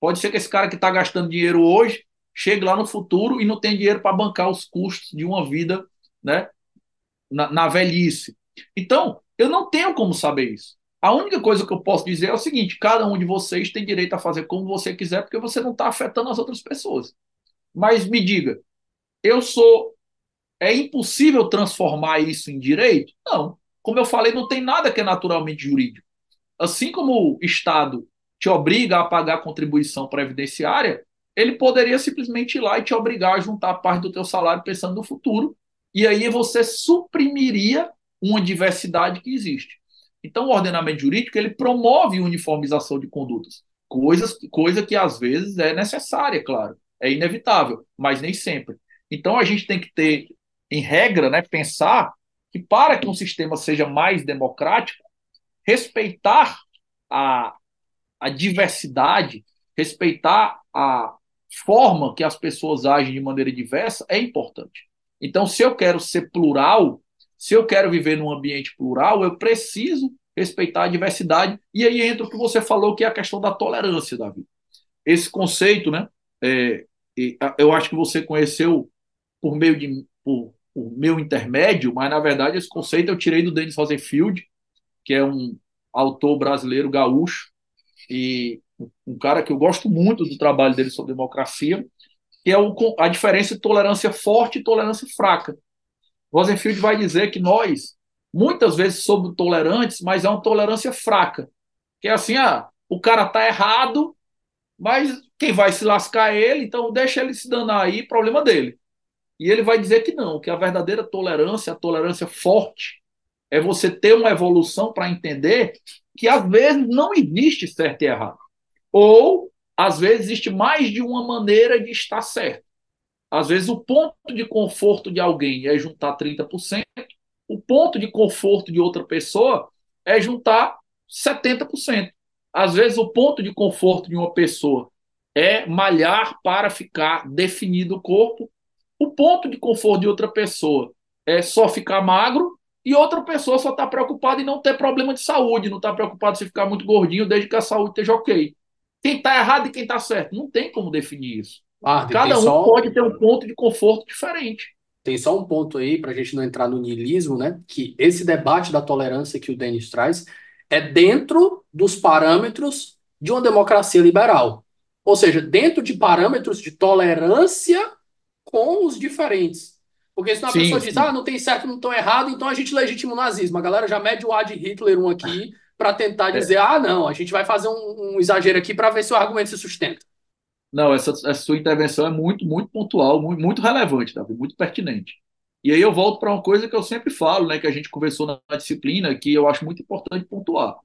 Pode ser que esse cara que está gastando dinheiro hoje chegue lá no futuro e não tenha dinheiro para bancar os custos de uma vida né, na, na velhice. Então, eu não tenho como saber isso. A única coisa que eu posso dizer é o seguinte: cada um de vocês tem direito a fazer como você quiser, porque você não está afetando as outras pessoas. Mas me diga, eu sou. É impossível transformar isso em direito? Não. Como eu falei, não tem nada que é naturalmente jurídico. Assim como o Estado te obriga a pagar contribuição previdenciária, ele poderia simplesmente ir lá e te obrigar a juntar parte do teu salário pensando no futuro, e aí você suprimiria uma diversidade que existe. Então, o ordenamento jurídico ele promove uniformização de condutas, coisas, coisa que às vezes é necessária, claro, é inevitável, mas nem sempre. Então, a gente tem que ter, em regra, né, pensar que para que um sistema seja mais democrático, respeitar a, a diversidade, respeitar a forma que as pessoas agem de maneira diversa é importante. Então, se eu quero ser plural, se eu quero viver num ambiente plural, eu preciso respeitar a diversidade. E aí entra o que você falou, que é a questão da tolerância, Davi. Esse conceito, né? É, eu acho que você conheceu por meio de por, por meu intermédio, mas na verdade esse conceito eu tirei do Dennis Rosenfield, que é um autor brasileiro gaúcho e um cara que eu gosto muito do trabalho dele sobre democracia, que é o, a diferença de tolerância forte e tolerância fraca. Rosenfield vai dizer que nós, muitas vezes, somos tolerantes, mas é uma tolerância fraca. Que é assim, ah, o cara tá errado, mas quem vai se lascar é ele, então deixa ele se danar aí, problema dele. E ele vai dizer que não, que a verdadeira tolerância, a tolerância forte, é você ter uma evolução para entender que às vezes não existe certo e errado. Ou, às vezes, existe mais de uma maneira de estar certo. Às vezes, o ponto de conforto de alguém é juntar 30%, o ponto de conforto de outra pessoa é juntar 70%. Às vezes, o ponto de conforto de uma pessoa é malhar para ficar definido o corpo. O ponto de conforto de outra pessoa é só ficar magro e outra pessoa só está preocupada em não ter problema de saúde, não está preocupada se ficar muito gordinho desde que a saúde esteja ok. Quem está errado e quem está certo? Não tem como definir isso. Ah, Cada um só... pode ter um ponto de conforto diferente. Tem só um ponto aí para a gente não entrar no niilismo, né? Que esse debate da tolerância que o Denis traz é dentro dos parâmetros de uma democracia liberal. Ou seja, dentro de parâmetros de tolerância com os diferentes. Porque senão a sim, pessoa sim. diz, ah, não tem certo, não estão errado, então a gente legitima o nazismo. A galera já mede o A de Hitler um aqui para tentar é. dizer, é. ah, não, a gente vai fazer um, um exagero aqui para ver se o argumento se sustenta. Não, essa, essa, sua intervenção é muito, muito pontual, muito, muito relevante, Davi, muito pertinente. E aí eu volto para uma coisa que eu sempre falo, né, que a gente conversou na disciplina, que eu acho muito importante pontuar.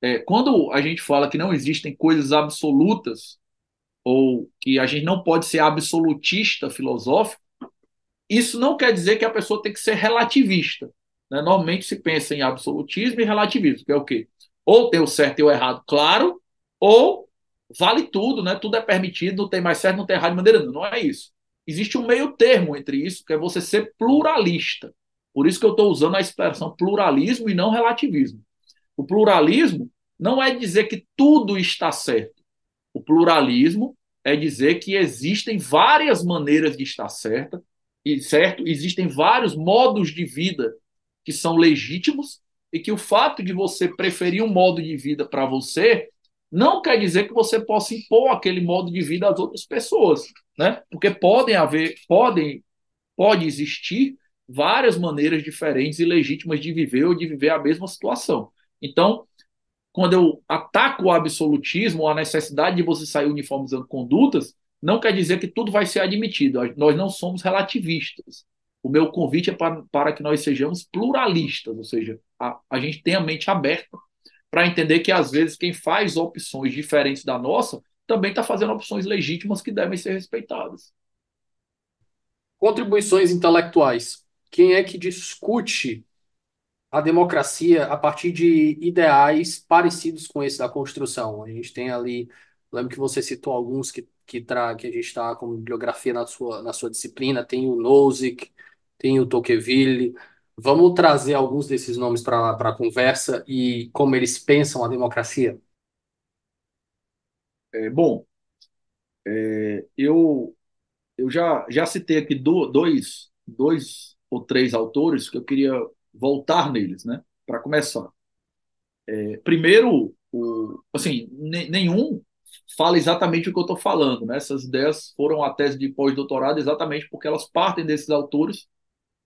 É, quando a gente fala que não existem coisas absolutas, ou que a gente não pode ser absolutista filosófico, isso não quer dizer que a pessoa tem que ser relativista. Né? Normalmente se pensa em absolutismo e relativismo, que é o quê? Ou tem o certo e o errado, claro, ou vale tudo, né? Tudo é permitido, não tem mais certo, não tem errado de maneira nenhuma. Não é isso. Existe um meio termo entre isso, que é você ser pluralista. Por isso que eu estou usando a expressão pluralismo e não relativismo. O pluralismo não é dizer que tudo está certo. O pluralismo é dizer que existem várias maneiras de estar certa, e certo, existem vários modos de vida que são legítimos e que o fato de você preferir um modo de vida para você não quer dizer que você possa impor aquele modo de vida às outras pessoas, né? Porque podem haver, podem, pode existir várias maneiras diferentes e legítimas de viver ou de viver a mesma situação. Então, quando eu ataco o absolutismo, a necessidade de você sair uniformizando condutas, não quer dizer que tudo vai ser admitido. Nós não somos relativistas o meu convite é para, para que nós sejamos pluralistas, ou seja, a, a gente tenha a mente aberta para entender que às vezes quem faz opções diferentes da nossa também está fazendo opções legítimas que devem ser respeitadas. Contribuições intelectuais. Quem é que discute a democracia a partir de ideais parecidos com esse da Constituição. A gente tem ali, lembro que você citou alguns que, que, tra, que a gente está com bibliografia na sua, na sua disciplina, tem o Nozick, tem o Tocqueville. Vamos trazer alguns desses nomes para a conversa e como eles pensam a democracia? É, bom, é, eu, eu já, já citei aqui do, dois, dois ou três autores que eu queria voltar neles, né? Para começar. É, primeiro, o, assim, nenhum fala exatamente o que eu estou falando, né? Essas ideias foram a tese de pós-doutorado exatamente porque elas partem desses autores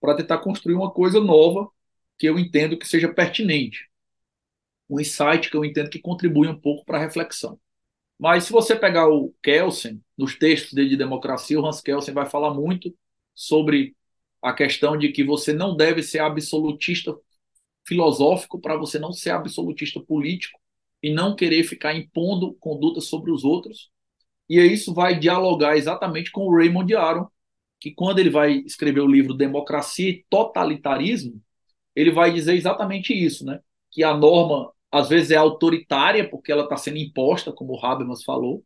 para tentar construir uma coisa nova que eu entendo que seja pertinente. Um insight que eu entendo que contribui um pouco para a reflexão. Mas se você pegar o Kelsen, nos textos dele de democracia, o Hans Kelsen vai falar muito sobre a questão de que você não deve ser absolutista filosófico para você não ser absolutista político e não querer ficar impondo condutas sobre os outros. E isso vai dialogar exatamente com o Raymond Aron, que quando ele vai escrever o livro Democracia e Totalitarismo, ele vai dizer exatamente isso, né? Que a norma às vezes é autoritária porque ela está sendo imposta, como o Habermas falou,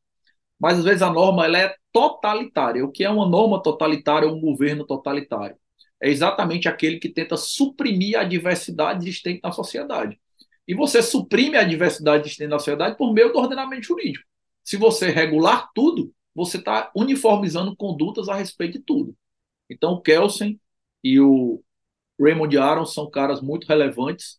mas às vezes a norma ela é totalitária. O que é uma norma totalitária ou um governo totalitário? É exatamente aquele que tenta suprimir a diversidade existente na sociedade. E você suprime a diversidade existente na sociedade por meio do ordenamento jurídico. Se você regular tudo, você está uniformizando condutas a respeito de tudo. Então, o Kelsen e o Raymond Aron são caras muito relevantes.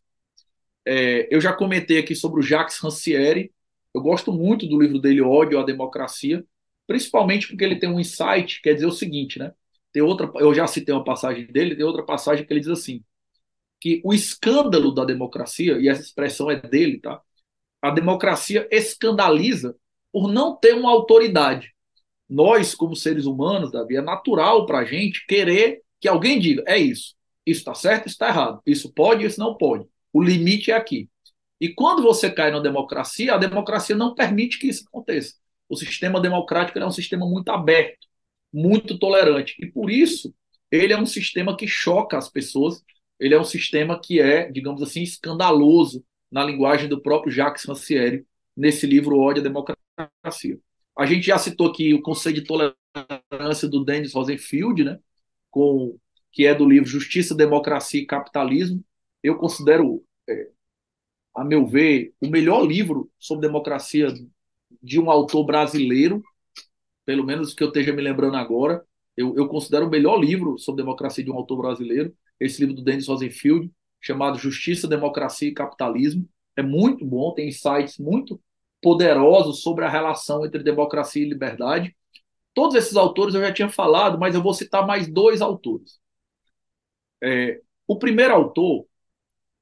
É, eu já comentei aqui sobre o Jacques Rancière, eu gosto muito do livro dele, Ódio à Democracia, principalmente porque ele tem um insight, quer dizer o seguinte, né? Tem outra, eu já citei uma passagem dele, tem outra passagem que ele diz assim, que o escândalo da democracia, e essa expressão é dele, tá? A democracia escandaliza por não ter uma autoridade. Nós, como seres humanos, Davi, é natural para a gente querer que alguém diga, é isso, isso está certo, isso está errado, isso pode, isso não pode. O limite é aqui. E quando você cai na democracia, a democracia não permite que isso aconteça. O sistema democrático é um sistema muito aberto, muito tolerante. E por isso, ele é um sistema que choca as pessoas, ele é um sistema que é, digamos assim, escandaloso, na linguagem do próprio Jacques Rancière, nesse livro Ódio à Democracia. A gente já citou aqui o conceito de tolerância do Dennis Rosenfield, né, com, que é do livro Justiça, Democracia e Capitalismo. Eu considero é, a meu ver, o melhor livro sobre democracia de um autor brasileiro, pelo menos que eu esteja me lembrando agora. Eu, eu considero o melhor livro sobre democracia de um autor brasileiro, esse livro do Dennis Rosenfield, chamado Justiça, Democracia e Capitalismo. É muito bom, tem insights muito poderosos sobre a relação entre democracia e liberdade. Todos esses autores eu já tinha falado, mas eu vou citar mais dois autores. É, o primeiro autor,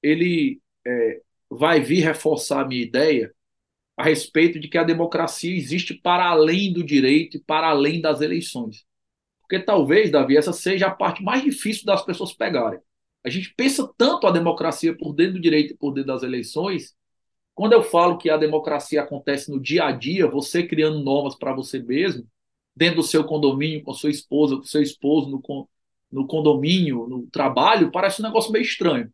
ele é, vai vir reforçar a minha ideia a respeito de que a democracia existe para além do direito e para além das eleições. Porque talvez, Davi, essa seja a parte mais difícil das pessoas pegarem. A gente pensa tanto a democracia por dentro do direito e por dentro das eleições. Quando eu falo que a democracia acontece no dia a dia, você criando normas para você mesmo, dentro do seu condomínio, com a sua esposa, com o seu esposo, no, no condomínio, no trabalho, parece um negócio meio estranho.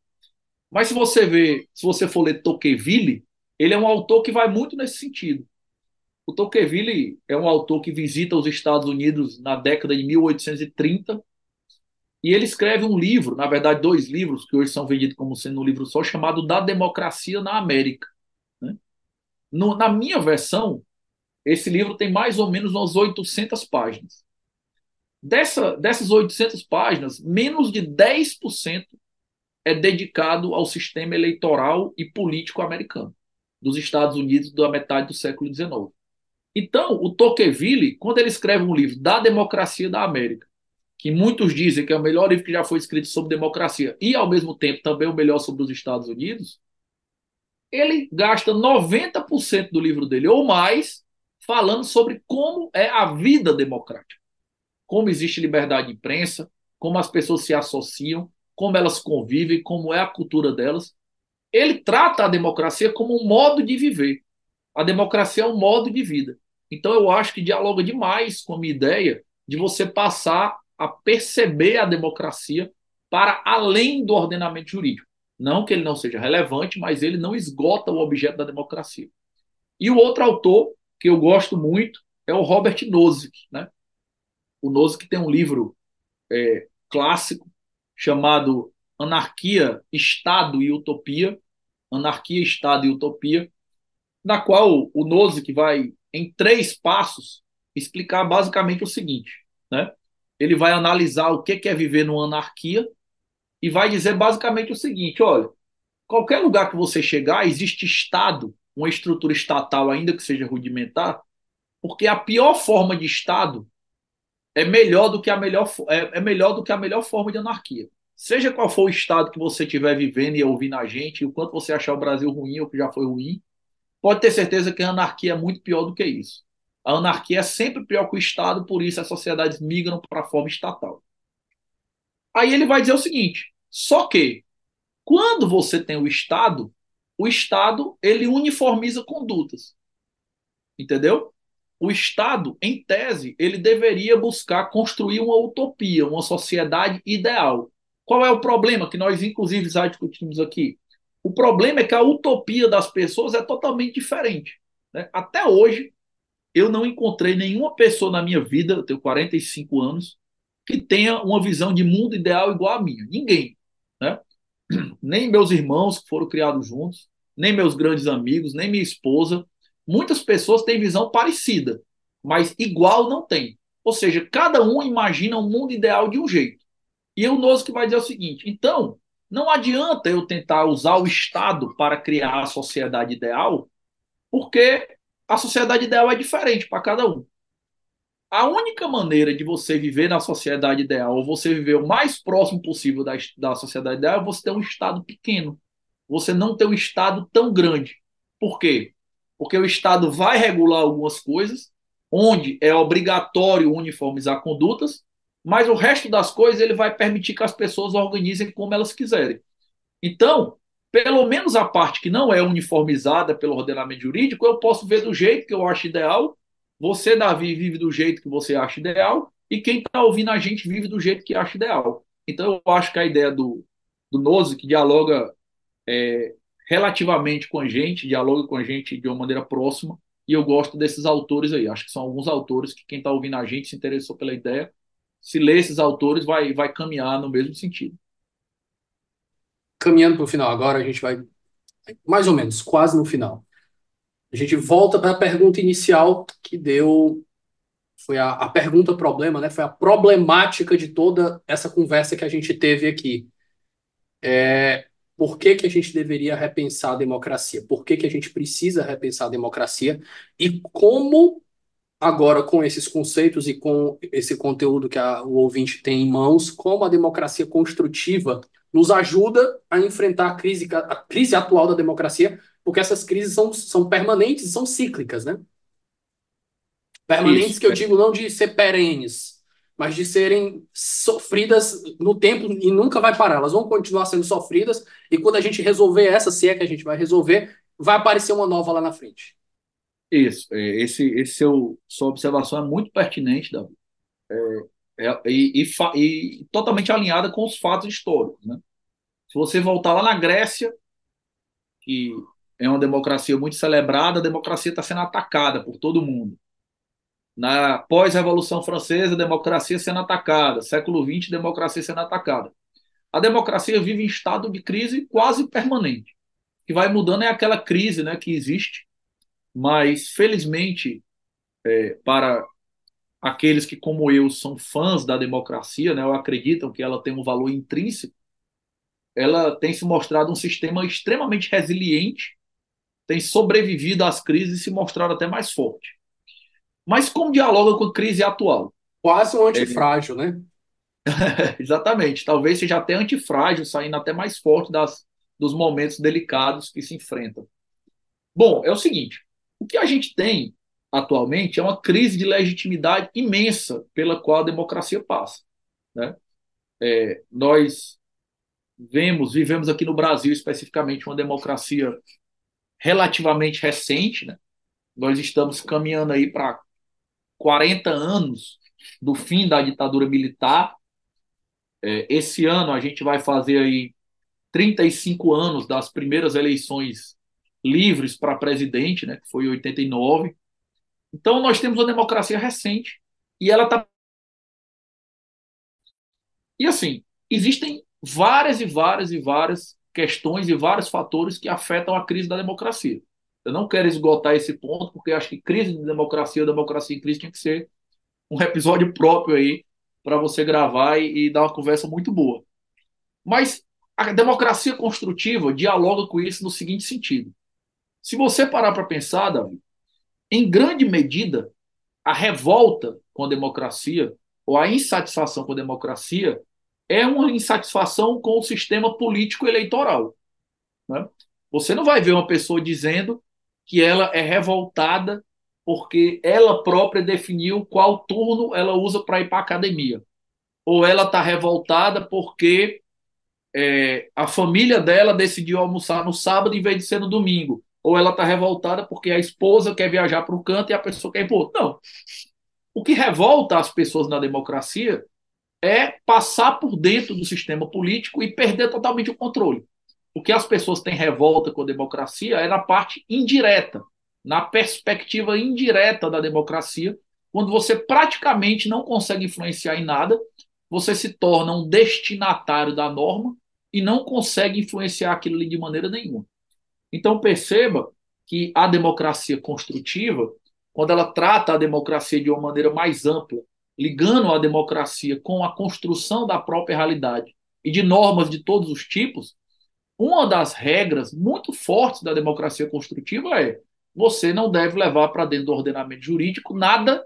Mas se você vê, se você for ler Tocqueville, ele é um autor que vai muito nesse sentido. O Tocqueville é um autor que visita os Estados Unidos na década de 1830 e ele escreve um livro, na verdade dois livros que hoje são vendidos como sendo um livro só chamado Da Democracia na América. Né? No, na minha versão, esse livro tem mais ou menos umas 800 páginas. Dessa, dessas 800 páginas, menos de 10% é dedicado ao sistema eleitoral e político americano, dos Estados Unidos da metade do século XIX. Então, o Tocqueville, quando ele escreve um livro da democracia da América, que muitos dizem que é o melhor livro que já foi escrito sobre democracia e, ao mesmo tempo, também o melhor sobre os Estados Unidos, ele gasta 90% do livro dele ou mais falando sobre como é a vida democrática. Como existe liberdade de imprensa, como as pessoas se associam, como elas convivem, como é a cultura delas. Ele trata a democracia como um modo de viver. A democracia é um modo de vida. Então eu acho que dialoga demais com a minha ideia de você passar a perceber a democracia para além do ordenamento jurídico. Não que ele não seja relevante, mas ele não esgota o objeto da democracia. E o outro autor que eu gosto muito é o Robert Nozick, né? O Nozick tem um livro é, clássico chamado Anarquia, Estado e Utopia, Anarquia, Estado e Utopia, na qual o Nozick vai, em três passos, explicar basicamente o seguinte, né? Ele vai analisar o que é viver numa anarquia e vai dizer basicamente o seguinte, olha, qualquer lugar que você chegar, existe Estado, uma estrutura estatal, ainda que seja rudimentar, porque a pior forma de Estado é melhor do que a melhor, é, é melhor do que a melhor forma de anarquia. Seja qual for o estado que você estiver vivendo e ouvindo a gente, o quanto você achar o Brasil ruim ou que já foi ruim, pode ter certeza que a anarquia é muito pior do que isso. A anarquia é sempre pior que o Estado, por isso as sociedades migram para a forma estatal. Aí ele vai dizer o seguinte: só que quando você tem o Estado, o Estado ele uniformiza condutas. Entendeu? O Estado, em tese, ele deveria buscar construir uma utopia, uma sociedade ideal. Qual é o problema que nós, inclusive, já discutimos aqui? O problema é que a utopia das pessoas é totalmente diferente. Né? Até hoje, eu não encontrei nenhuma pessoa na minha vida, eu tenho 45 anos, que tenha uma visão de mundo ideal igual a minha. Ninguém. Né? Nem meus irmãos que foram criados juntos, nem meus grandes amigos, nem minha esposa. Muitas pessoas têm visão parecida, mas igual não tem. Ou seja, cada um imagina um mundo ideal de um jeito. E o que vai dizer o seguinte: então, não adianta eu tentar usar o Estado para criar a sociedade ideal, porque a sociedade ideal é diferente para cada um. A única maneira de você viver na sociedade ideal, ou você viver o mais próximo possível da, da sociedade ideal, é você ter um Estado pequeno. Você não ter um Estado tão grande. Por quê? Porque o Estado vai regular algumas coisas, onde é obrigatório uniformizar condutas, mas o resto das coisas ele vai permitir que as pessoas organizem como elas quiserem. Então, pelo menos a parte que não é uniformizada pelo ordenamento jurídico, eu posso ver do jeito que eu acho ideal. Você, Davi, vive do jeito que você acha ideal, e quem está ouvindo a gente vive do jeito que acha ideal. Então, eu acho que a ideia do, do Nose, que dialoga é, relativamente com a gente, dialoga com a gente de uma maneira próxima, e eu gosto desses autores aí. Acho que são alguns autores que quem está ouvindo a gente se interessou pela ideia se ler esses autores, vai, vai caminhar no mesmo sentido. Caminhando para o final agora, a gente vai mais ou menos, quase no final. A gente volta para a pergunta inicial que deu foi a, a pergunta problema, né? Foi a problemática de toda essa conversa que a gente teve aqui. É, por que, que a gente deveria repensar a democracia? Por que, que a gente precisa repensar a democracia? E como agora com esses conceitos e com esse conteúdo que a, o ouvinte tem em mãos, como a democracia construtiva nos ajuda a enfrentar a crise, a crise atual da democracia, porque essas crises são, são permanentes, são cíclicas, né? Permanentes Isso, que eu é. digo não de ser perenes, mas de serem sofridas no tempo e nunca vai parar. Elas vão continuar sendo sofridas e quando a gente resolver essa, se é que a gente vai resolver, vai aparecer uma nova lá na frente. Isso, é, esse, esse seu, sua observação é muito pertinente, Davi, é, é, e, e, e, totalmente alinhada com os fatos históricos. Né? Se você voltar lá na Grécia, que é uma democracia muito celebrada, a democracia está sendo atacada por todo mundo. Na pós-revolução francesa, democracia sendo atacada. Século XX, democracia sendo atacada. A democracia vive em estado de crise quase permanente. O que vai mudando é aquela crise né, que existe mas felizmente é, para aqueles que, como eu, são fãs da democracia, né, ou acreditam que ela tem um valor intrínseco, ela tem se mostrado um sistema extremamente resiliente, tem sobrevivido às crises e se mostrado até mais forte. Mas como dialoga com a crise atual? Quase um antifrágil, é... né? *laughs* Exatamente. Talvez seja até antifrágil, saindo até mais forte das, dos momentos delicados que se enfrentam. Bom, é o seguinte: o que a gente tem atualmente é uma crise de legitimidade imensa pela qual a democracia passa. Né? É, nós vemos, vivemos aqui no Brasil especificamente uma democracia relativamente recente, né? Nós estamos caminhando aí para 40 anos do fim da ditadura militar. É, esse ano a gente vai fazer aí 35 anos das primeiras eleições livres para presidente, né, que foi em 89. Então, nós temos uma democracia recente e ela está. E assim, existem várias e várias e várias questões e vários fatores que afetam a crise da democracia. Eu não quero esgotar esse ponto, porque acho que crise de democracia ou democracia em crise tinha que ser um episódio próprio aí para você gravar e, e, dar uma conversa muito boa. Mas a democracia construtiva dialoga com isso no seguinte sentido. Se você parar para pensar, Davi, em grande medida, a revolta com a democracia ou a insatisfação com a democracia é uma insatisfação com o sistema político eleitoral. Né? Você não vai ver uma pessoa dizendo que ela é revoltada porque ela própria definiu qual turno ela usa para ir para a academia. Ou ela está revoltada porque é, a família dela decidiu almoçar no sábado em vez de ser no domingo. Ou ela está revoltada porque a esposa quer viajar para o canto e a pessoa quer ir para outro. Não. O que revolta as pessoas na democracia é passar por dentro do sistema político e perder totalmente o controle. O que as pessoas têm revolta com a democracia é na parte indireta, na perspectiva indireta da democracia, quando você praticamente não consegue influenciar em nada, você se torna um destinatário da norma e não consegue influenciar aquilo ali de maneira nenhuma. Então perceba que a democracia construtiva, quando ela trata a democracia de uma maneira mais ampla ligando a democracia com a construção da própria realidade e de normas de todos os tipos, uma das regras muito fortes da democracia construtiva é você não deve levar para dentro do ordenamento jurídico nada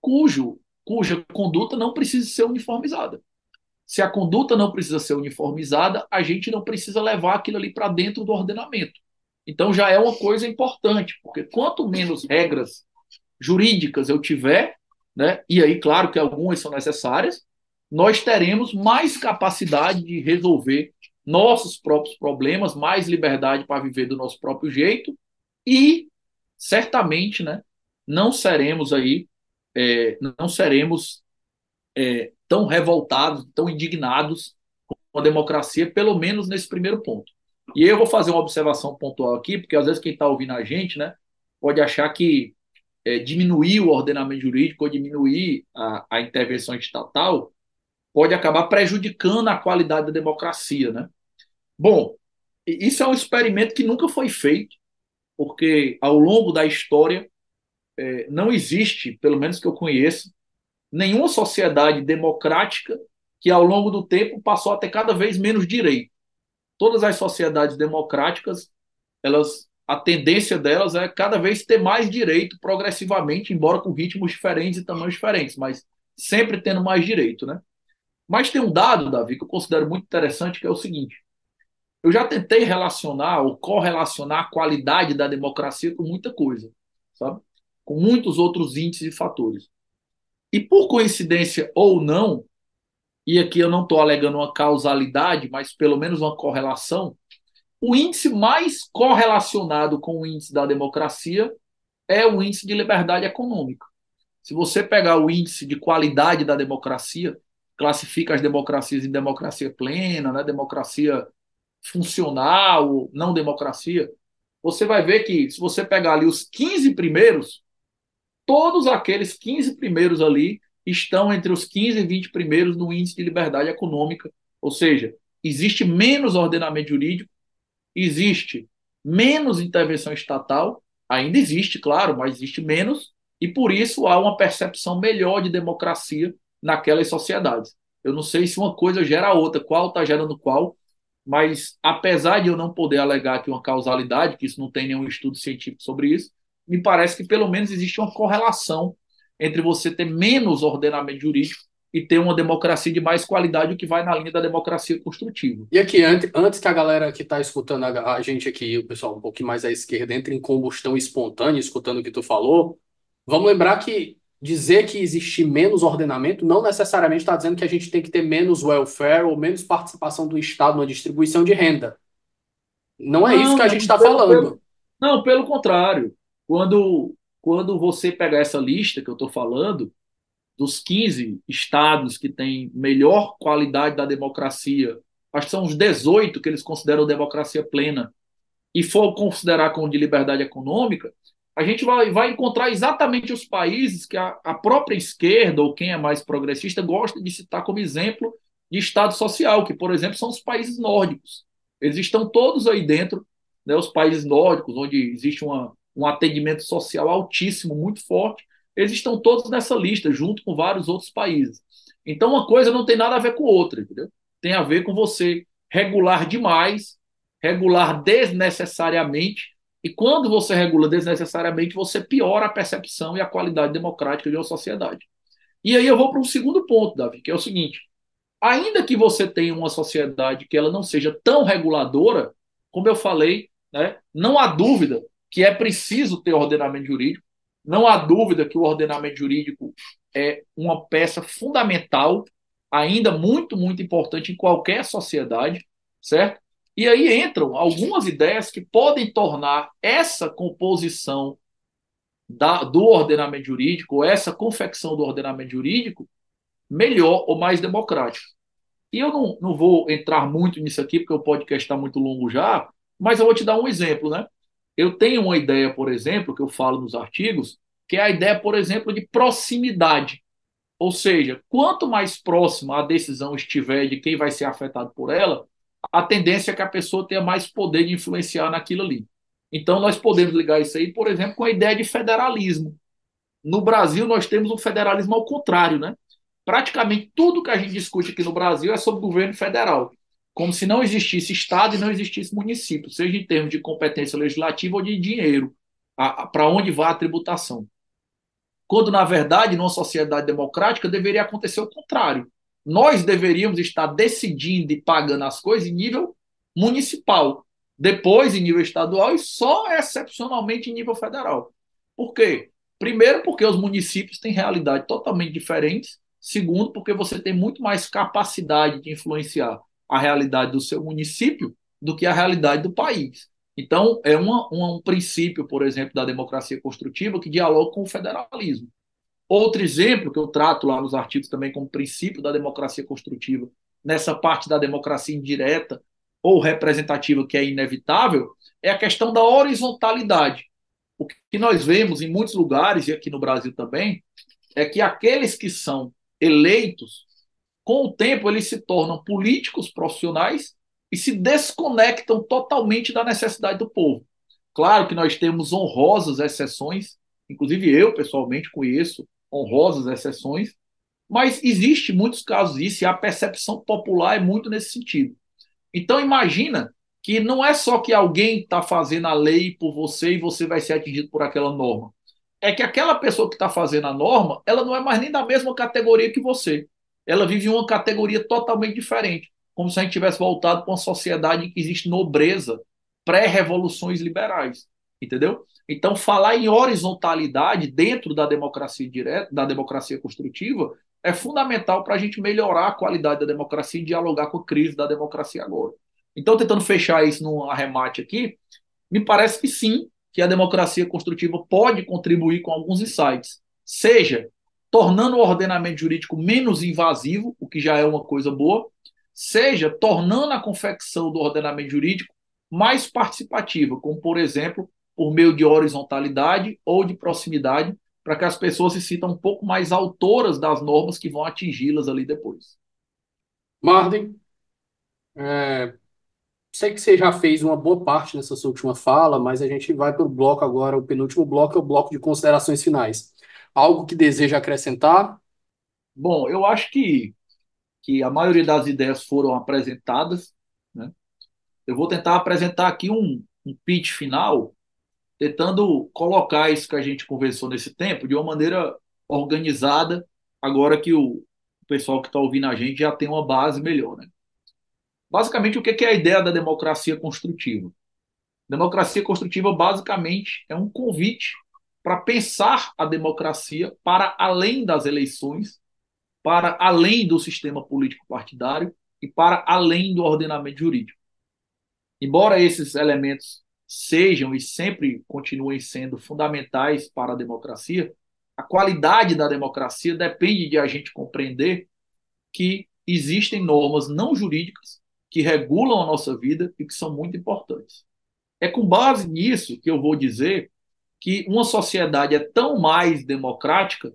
cujo cuja conduta não precisa ser uniformizada. Se a conduta não precisa ser uniformizada, a gente não precisa levar aquilo ali para dentro do ordenamento. Então já é uma coisa importante, porque quanto menos regras jurídicas eu tiver, né? e aí, claro que algumas são necessárias, nós teremos mais capacidade de resolver nossos próprios problemas, mais liberdade para viver do nosso próprio jeito e certamente, né, não seremos aí, é, não seremos é, tão revoltados, tão indignados com a democracia, pelo menos nesse primeiro ponto. E eu vou fazer uma observação pontual aqui, porque às vezes quem está ouvindo a gente, né, pode achar que é, diminuir o ordenamento jurídico ou diminuir a, a intervenção estatal pode acabar prejudicando a qualidade da democracia, né? Bom, isso é um experimento que nunca foi feito, porque ao longo da história é, não existe, pelo menos que eu conheça, nenhuma sociedade democrática que ao longo do tempo passou a ter cada vez menos direito. Todas as sociedades democráticas, elas a tendência delas é cada vez ter mais direito progressivamente, embora com ritmos diferentes e tamanhos diferentes, mas sempre tendo mais direito, né? Mas tem um dado, Davi, que eu considero muito interessante, que é o seguinte: eu já tentei relacionar ou correlacionar a qualidade da democracia com muita coisa, sabe? Com muitos outros índices e fatores. E por coincidência ou não, e aqui eu não estou alegando uma causalidade, mas pelo menos uma correlação, o índice mais correlacionado com o índice da democracia é o índice de liberdade econômica. Se você pegar o índice de qualidade da democracia, classifica as democracias em democracia plena, né, democracia funcional, não democracia, você vai ver que se você pegar ali os 15 primeiros, todos aqueles 15 primeiros ali estão entre os 15 e 20 primeiros no índice de liberdade econômica, ou seja, existe menos ordenamento jurídico, existe menos intervenção estatal, ainda existe, claro, mas existe menos, e por isso há uma percepção melhor de democracia naquelas sociedades. Eu não sei se uma coisa gera a outra, qual está gerando qual, mas apesar de eu não poder alegar aqui uma causalidade, que isso não tem nenhum estudo científico sobre isso, me parece que pelo menos existe uma correlação entre você ter menos ordenamento jurídico e ter uma democracia de mais qualidade, o que vai na linha da democracia construtiva. E aqui, antes, antes que a galera que está escutando a, a, gente aqui, o pessoal um pouquinho mais à esquerda, entre em combustão espontânea, escutando o que tu falou, vamos lembrar que dizer que existe menos ordenamento não necessariamente está dizendo que a gente tem que ter menos welfare ou menos participação do Estado na distribuição de renda. Não é não, isso que a gente está falando. Pelo, não, pelo contrário. Quando, quando você pegar essa lista que eu estou falando, dos 15 estados que têm melhor qualidade da democracia acho que são uns 18 que eles consideram democracia plena, e for considerar como de liberdade econômica, a gente vai, vai encontrar exatamente os países que a, a própria esquerda, ou quem é mais progressista, gosta de citar como exemplo de Estado social, que, por exemplo, são os países nórdicos. Eles estão todos aí dentro, né, os países nórdicos, onde existe uma, um atendimento social altíssimo, muito forte, eles estão todos nessa lista, junto com vários outros países. Então, uma coisa não tem nada a ver com outra, entendeu? Tem a ver com você regular demais, regular desnecessariamente, e quando você regula desnecessariamente, você piora a percepção e a qualidade democrática de uma sociedade. E aí eu vou para um segundo ponto, Davi, que é o seguinte: ainda que você tenha uma sociedade que ela não seja tão reguladora, como eu falei, né, não há dúvida que é preciso ter ordenamento jurídico, não há dúvida que o ordenamento jurídico é uma peça fundamental, ainda muito, muito importante em qualquer sociedade, certo? E aí entram algumas ideias que podem tornar essa composição da, do ordenamento jurídico, essa confecção do ordenamento jurídico, melhor ou mais democrática. E eu não, não vou entrar muito nisso aqui, porque o podcast está muito longo já, mas eu vou te dar um exemplo, né? Eu tenho uma ideia, por exemplo, que eu falo nos artigos, que é a ideia, por exemplo, de proximidade. Ou seja, quanto mais próxima a decisão estiver de quem vai ser afetado por ela, a tendência é que a pessoa tenha mais poder de influenciar naquilo ali. Então, nós podemos ligar isso aí, por exemplo, com a ideia de federalismo. No Brasil, nós temos um federalismo ao contrário, né? praticamente tudo que a gente discute aqui no Brasil é sobre governo federal, como se não existisse Estado e não existisse município, seja em termos de competência legislativa ou de dinheiro, para onde vai a tributação. Quando, na verdade, numa sociedade democrática, deveria acontecer o contrário. Nós deveríamos estar decidindo e pagando as coisas em nível municipal, depois em nível estadual e só excepcionalmente em nível federal. Por quê? Primeiro, porque os municípios têm realidades totalmente diferentes Segundo, porque você tem muito mais capacidade de influenciar a realidade do seu município do que a realidade do país. Então, é uma, um princípio, por exemplo, da democracia construtiva que dialoga com o federalismo. Outro exemplo que eu trato lá nos artigos também como princípio da democracia construtiva, nessa parte da democracia indireta ou representativa que é inevitável, é a questão da horizontalidade. O que nós vemos em muitos lugares, e aqui no Brasil também, é que aqueles que são eleitos, com o tempo eles se tornam políticos profissionais e se desconectam totalmente da necessidade do povo. Claro que nós temos honrosas exceções, inclusive eu pessoalmente conheço honrosas exceções, mas existe muitos casos disso e a percepção popular é muito nesse sentido. Então imagina que não é só que alguém está fazendo a lei por você e você vai ser atingido por aquela norma é que aquela pessoa que está fazendo a norma, ela não é mais nem da mesma categoria que você. Ela vive em uma categoria totalmente diferente, como se a gente tivesse voltado para uma sociedade em que existe nobreza, pré-revoluções liberais, entendeu? Então, falar em horizontalidade dentro da democracia direta, da democracia construtiva, é fundamental para a gente melhorar a qualidade da democracia e dialogar com a crise da democracia agora. Então, tentando fechar isso num arremate aqui, me parece que sim, que a democracia construtiva pode contribuir com alguns insights, seja tornando o ordenamento jurídico menos invasivo, o que já é uma coisa boa, seja tornando a confecção do ordenamento jurídico mais participativa, como, por exemplo, por meio de horizontalidade ou de proximidade, para que as pessoas se sintam um pouco mais autoras das normas que vão atingi-las ali depois. Marden, é, Sei que você já fez uma boa parte nessa sua última fala, mas a gente vai para o bloco agora. O penúltimo bloco é o bloco de considerações finais. Algo que deseja acrescentar? Bom, eu acho que, que a maioria das ideias foram apresentadas. Né? Eu vou tentar apresentar aqui um, um pitch final, tentando colocar isso que a gente conversou nesse tempo de uma maneira organizada, agora que o pessoal que está ouvindo a gente já tem uma base melhor. Né? Basicamente, o que é a ideia da democracia construtiva? Democracia construtiva, basicamente, é um convite para pensar a democracia para além das eleições, para além do sistema político partidário e para além do ordenamento jurídico. Embora esses elementos sejam e sempre continuem sendo fundamentais para a democracia, a qualidade da democracia depende de a gente compreender que existem normas não jurídicas que regulam a nossa vida e que são muito importantes. É com base nisso que eu vou dizer que uma sociedade é tão mais democrática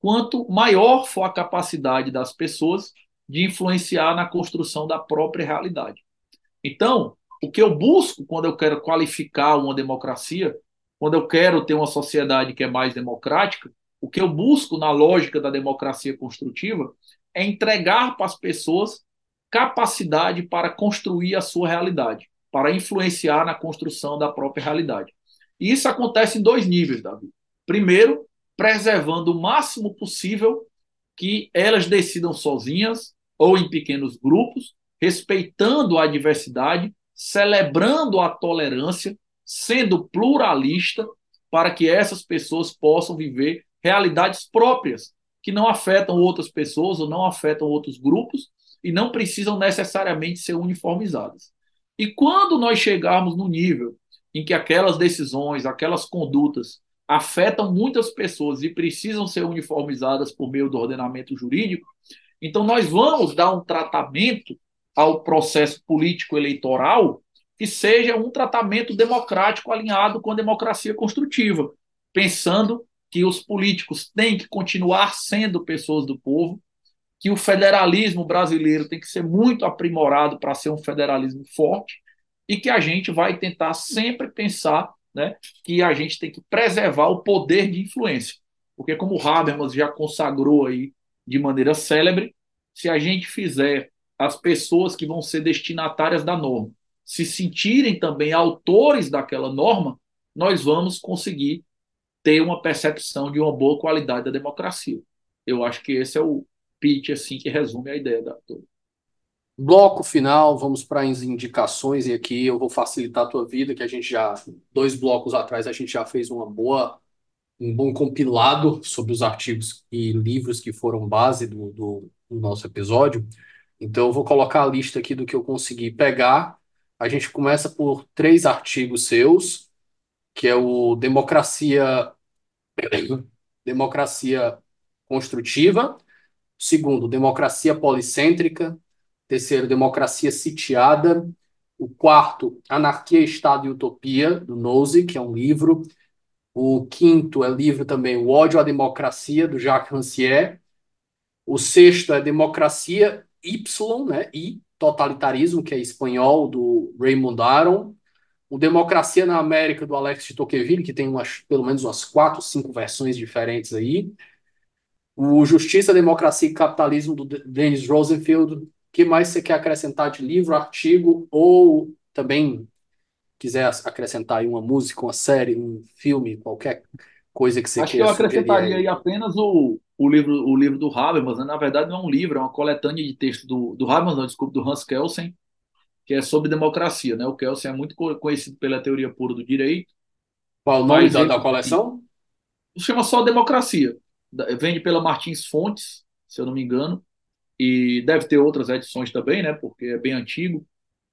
quanto maior for a capacidade das pessoas de influenciar na construção da própria realidade. Então, o que eu busco quando eu quero qualificar uma democracia, quando eu quero ter uma sociedade que é mais democrática, o que eu busco na lógica da democracia construtiva é entregar para as pessoas capacidade para construir a sua realidade, para influenciar na construção da própria realidade. E isso acontece em dois níveis, Davi. Primeiro, preservando o máximo possível que elas decidam sozinhas ou em pequenos grupos, respeitando a diversidade, celebrando a tolerância, sendo pluralista, para que essas pessoas possam viver realidades próprias, que não afetam outras pessoas ou não afetam outros grupos e não precisam necessariamente ser uniformizadas. E quando nós chegarmos no nível em que aquelas decisões, aquelas condutas afetam muitas pessoas e precisam ser uniformizadas por meio do ordenamento jurídico, então nós vamos dar um tratamento ao processo político eleitoral que seja um tratamento democrático alinhado com a democracia construtiva, pensando que os políticos têm que continuar sendo pessoas do povo, que o federalismo brasileiro tem que ser muito aprimorado para ser um federalismo forte e que a gente vai tentar sempre pensar né, que a gente tem que preservar o poder de influência. Porque, como Habermas já consagrou aí de maneira célebre, se a gente fizer as pessoas que vão ser destinatárias da norma se sentirem também autores daquela norma, nós vamos conseguir ter uma percepção de uma boa qualidade da democracia. Eu acho que esse é o pitch assim que resume a ideia da toda. Bloco final, vamos para as indicações, e aqui eu vou facilitar a tua vida, que a gente já, dois blocos atrás, a gente já fez uma boa, um bom compilado sobre os artigos e livros que foram base do, do, do nosso episódio. Então, eu vou colocar a lista aqui do que eu consegui pegar. A gente começa por três artigos seus, que é o Democracia, *coughs* Democracia Construtiva, segundo, Democracia Policêntrica, Terceiro, Democracia Sitiada. O quarto, Anarquia, Estado e Utopia, do Nozick, que é um livro. O quinto é livro também O Ódio à Democracia, do Jacques Rancière. O sexto é Democracia Y, né? I, Totalitarismo, que é espanhol, do Raymond Aron. O Democracia na América, do Alex de Tocqueville, que tem umas, pelo menos umas quatro, cinco versões diferentes aí. O Justiça, Democracia e Capitalismo, do Dennis Rosenfield, que mais você quer acrescentar de livro, artigo ou também quiser acrescentar aí uma música, uma série, um filme, qualquer coisa que você Acho queira que eu acrescentaria aí apenas o, o, livro, o livro do Habermas. Né? Na verdade, não é um livro, é uma coletânea de texto do, do Habermas, não, desculpe, do Hans Kelsen, que é sobre democracia. Né? O Kelsen é muito conhecido pela teoria pura do direito. Qual o nome da, da coleção? Chama só Democracia. Vende pela Martins Fontes, se eu não me engano e deve ter outras edições também, né? Porque é bem antigo.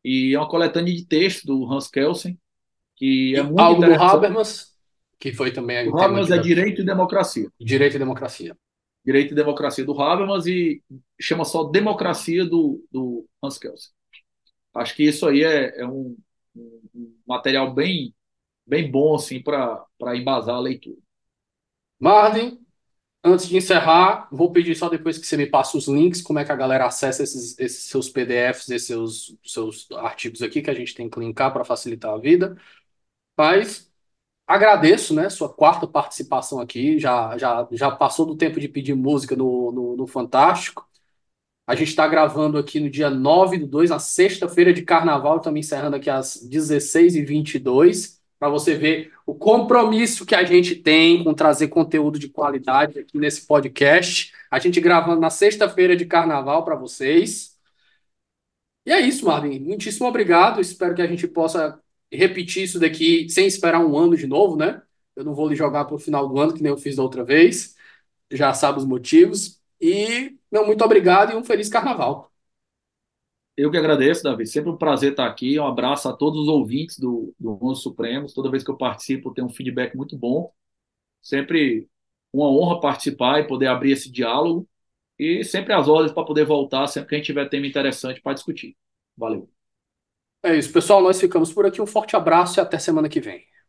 E é uma coletânea de texto do Hans Kelsen, que é muito Algo do Habermas, que foi também... O Habermas é Direito e Democracia. Direito e Democracia. Direito e Democracia do Habermas e chama só Democracia do, do Hans Kelsen. Acho que isso aí é, é um, um, material bem, bem bom assim, para embasar a leitura. Marvin, Antes de encerrar, vou pedir só depois que você me passe os links, como é que a galera acessa esses, esses seus PDFs, esses seus, seus artigos aqui, que a gente tem que linkar para facilitar a vida. Mas agradeço, né, sua quarta participação aqui, já, já, já passou do tempo de pedir música no, no, no Fantástico. A gente está gravando aqui no dia 9 do 2, na sexta-feira de carnaval, estamos encerrando aqui às 16h22 para você ver o compromisso que a gente tem com trazer conteúdo de qualidade aqui nesse podcast. A gente gravando na sexta-feira de carnaval para vocês. E é isso, Marvin. Muitíssimo obrigado. Espero que a gente possa repetir isso daqui sem esperar um ano de novo, né? Eu não vou lhe jogar para o final do ano, que nem eu fiz da outra vez. Já sabe os motivos. E, meu, muito obrigado e um feliz carnaval. Eu que agradeço, Davi. Sempre um prazer estar aqui. Um abraço a todos os ouvintes do, do Onze Supremos. Toda vez que eu participo, tem um feedback muito bom. Sempre uma honra participar e poder abrir esse diálogo. E sempre às ordens para poder voltar, sempre que a gente tiver tema interessante para discutir. Valeu. É isso, pessoal. Nós ficamos por aqui. Um forte abraço e até semana que vem.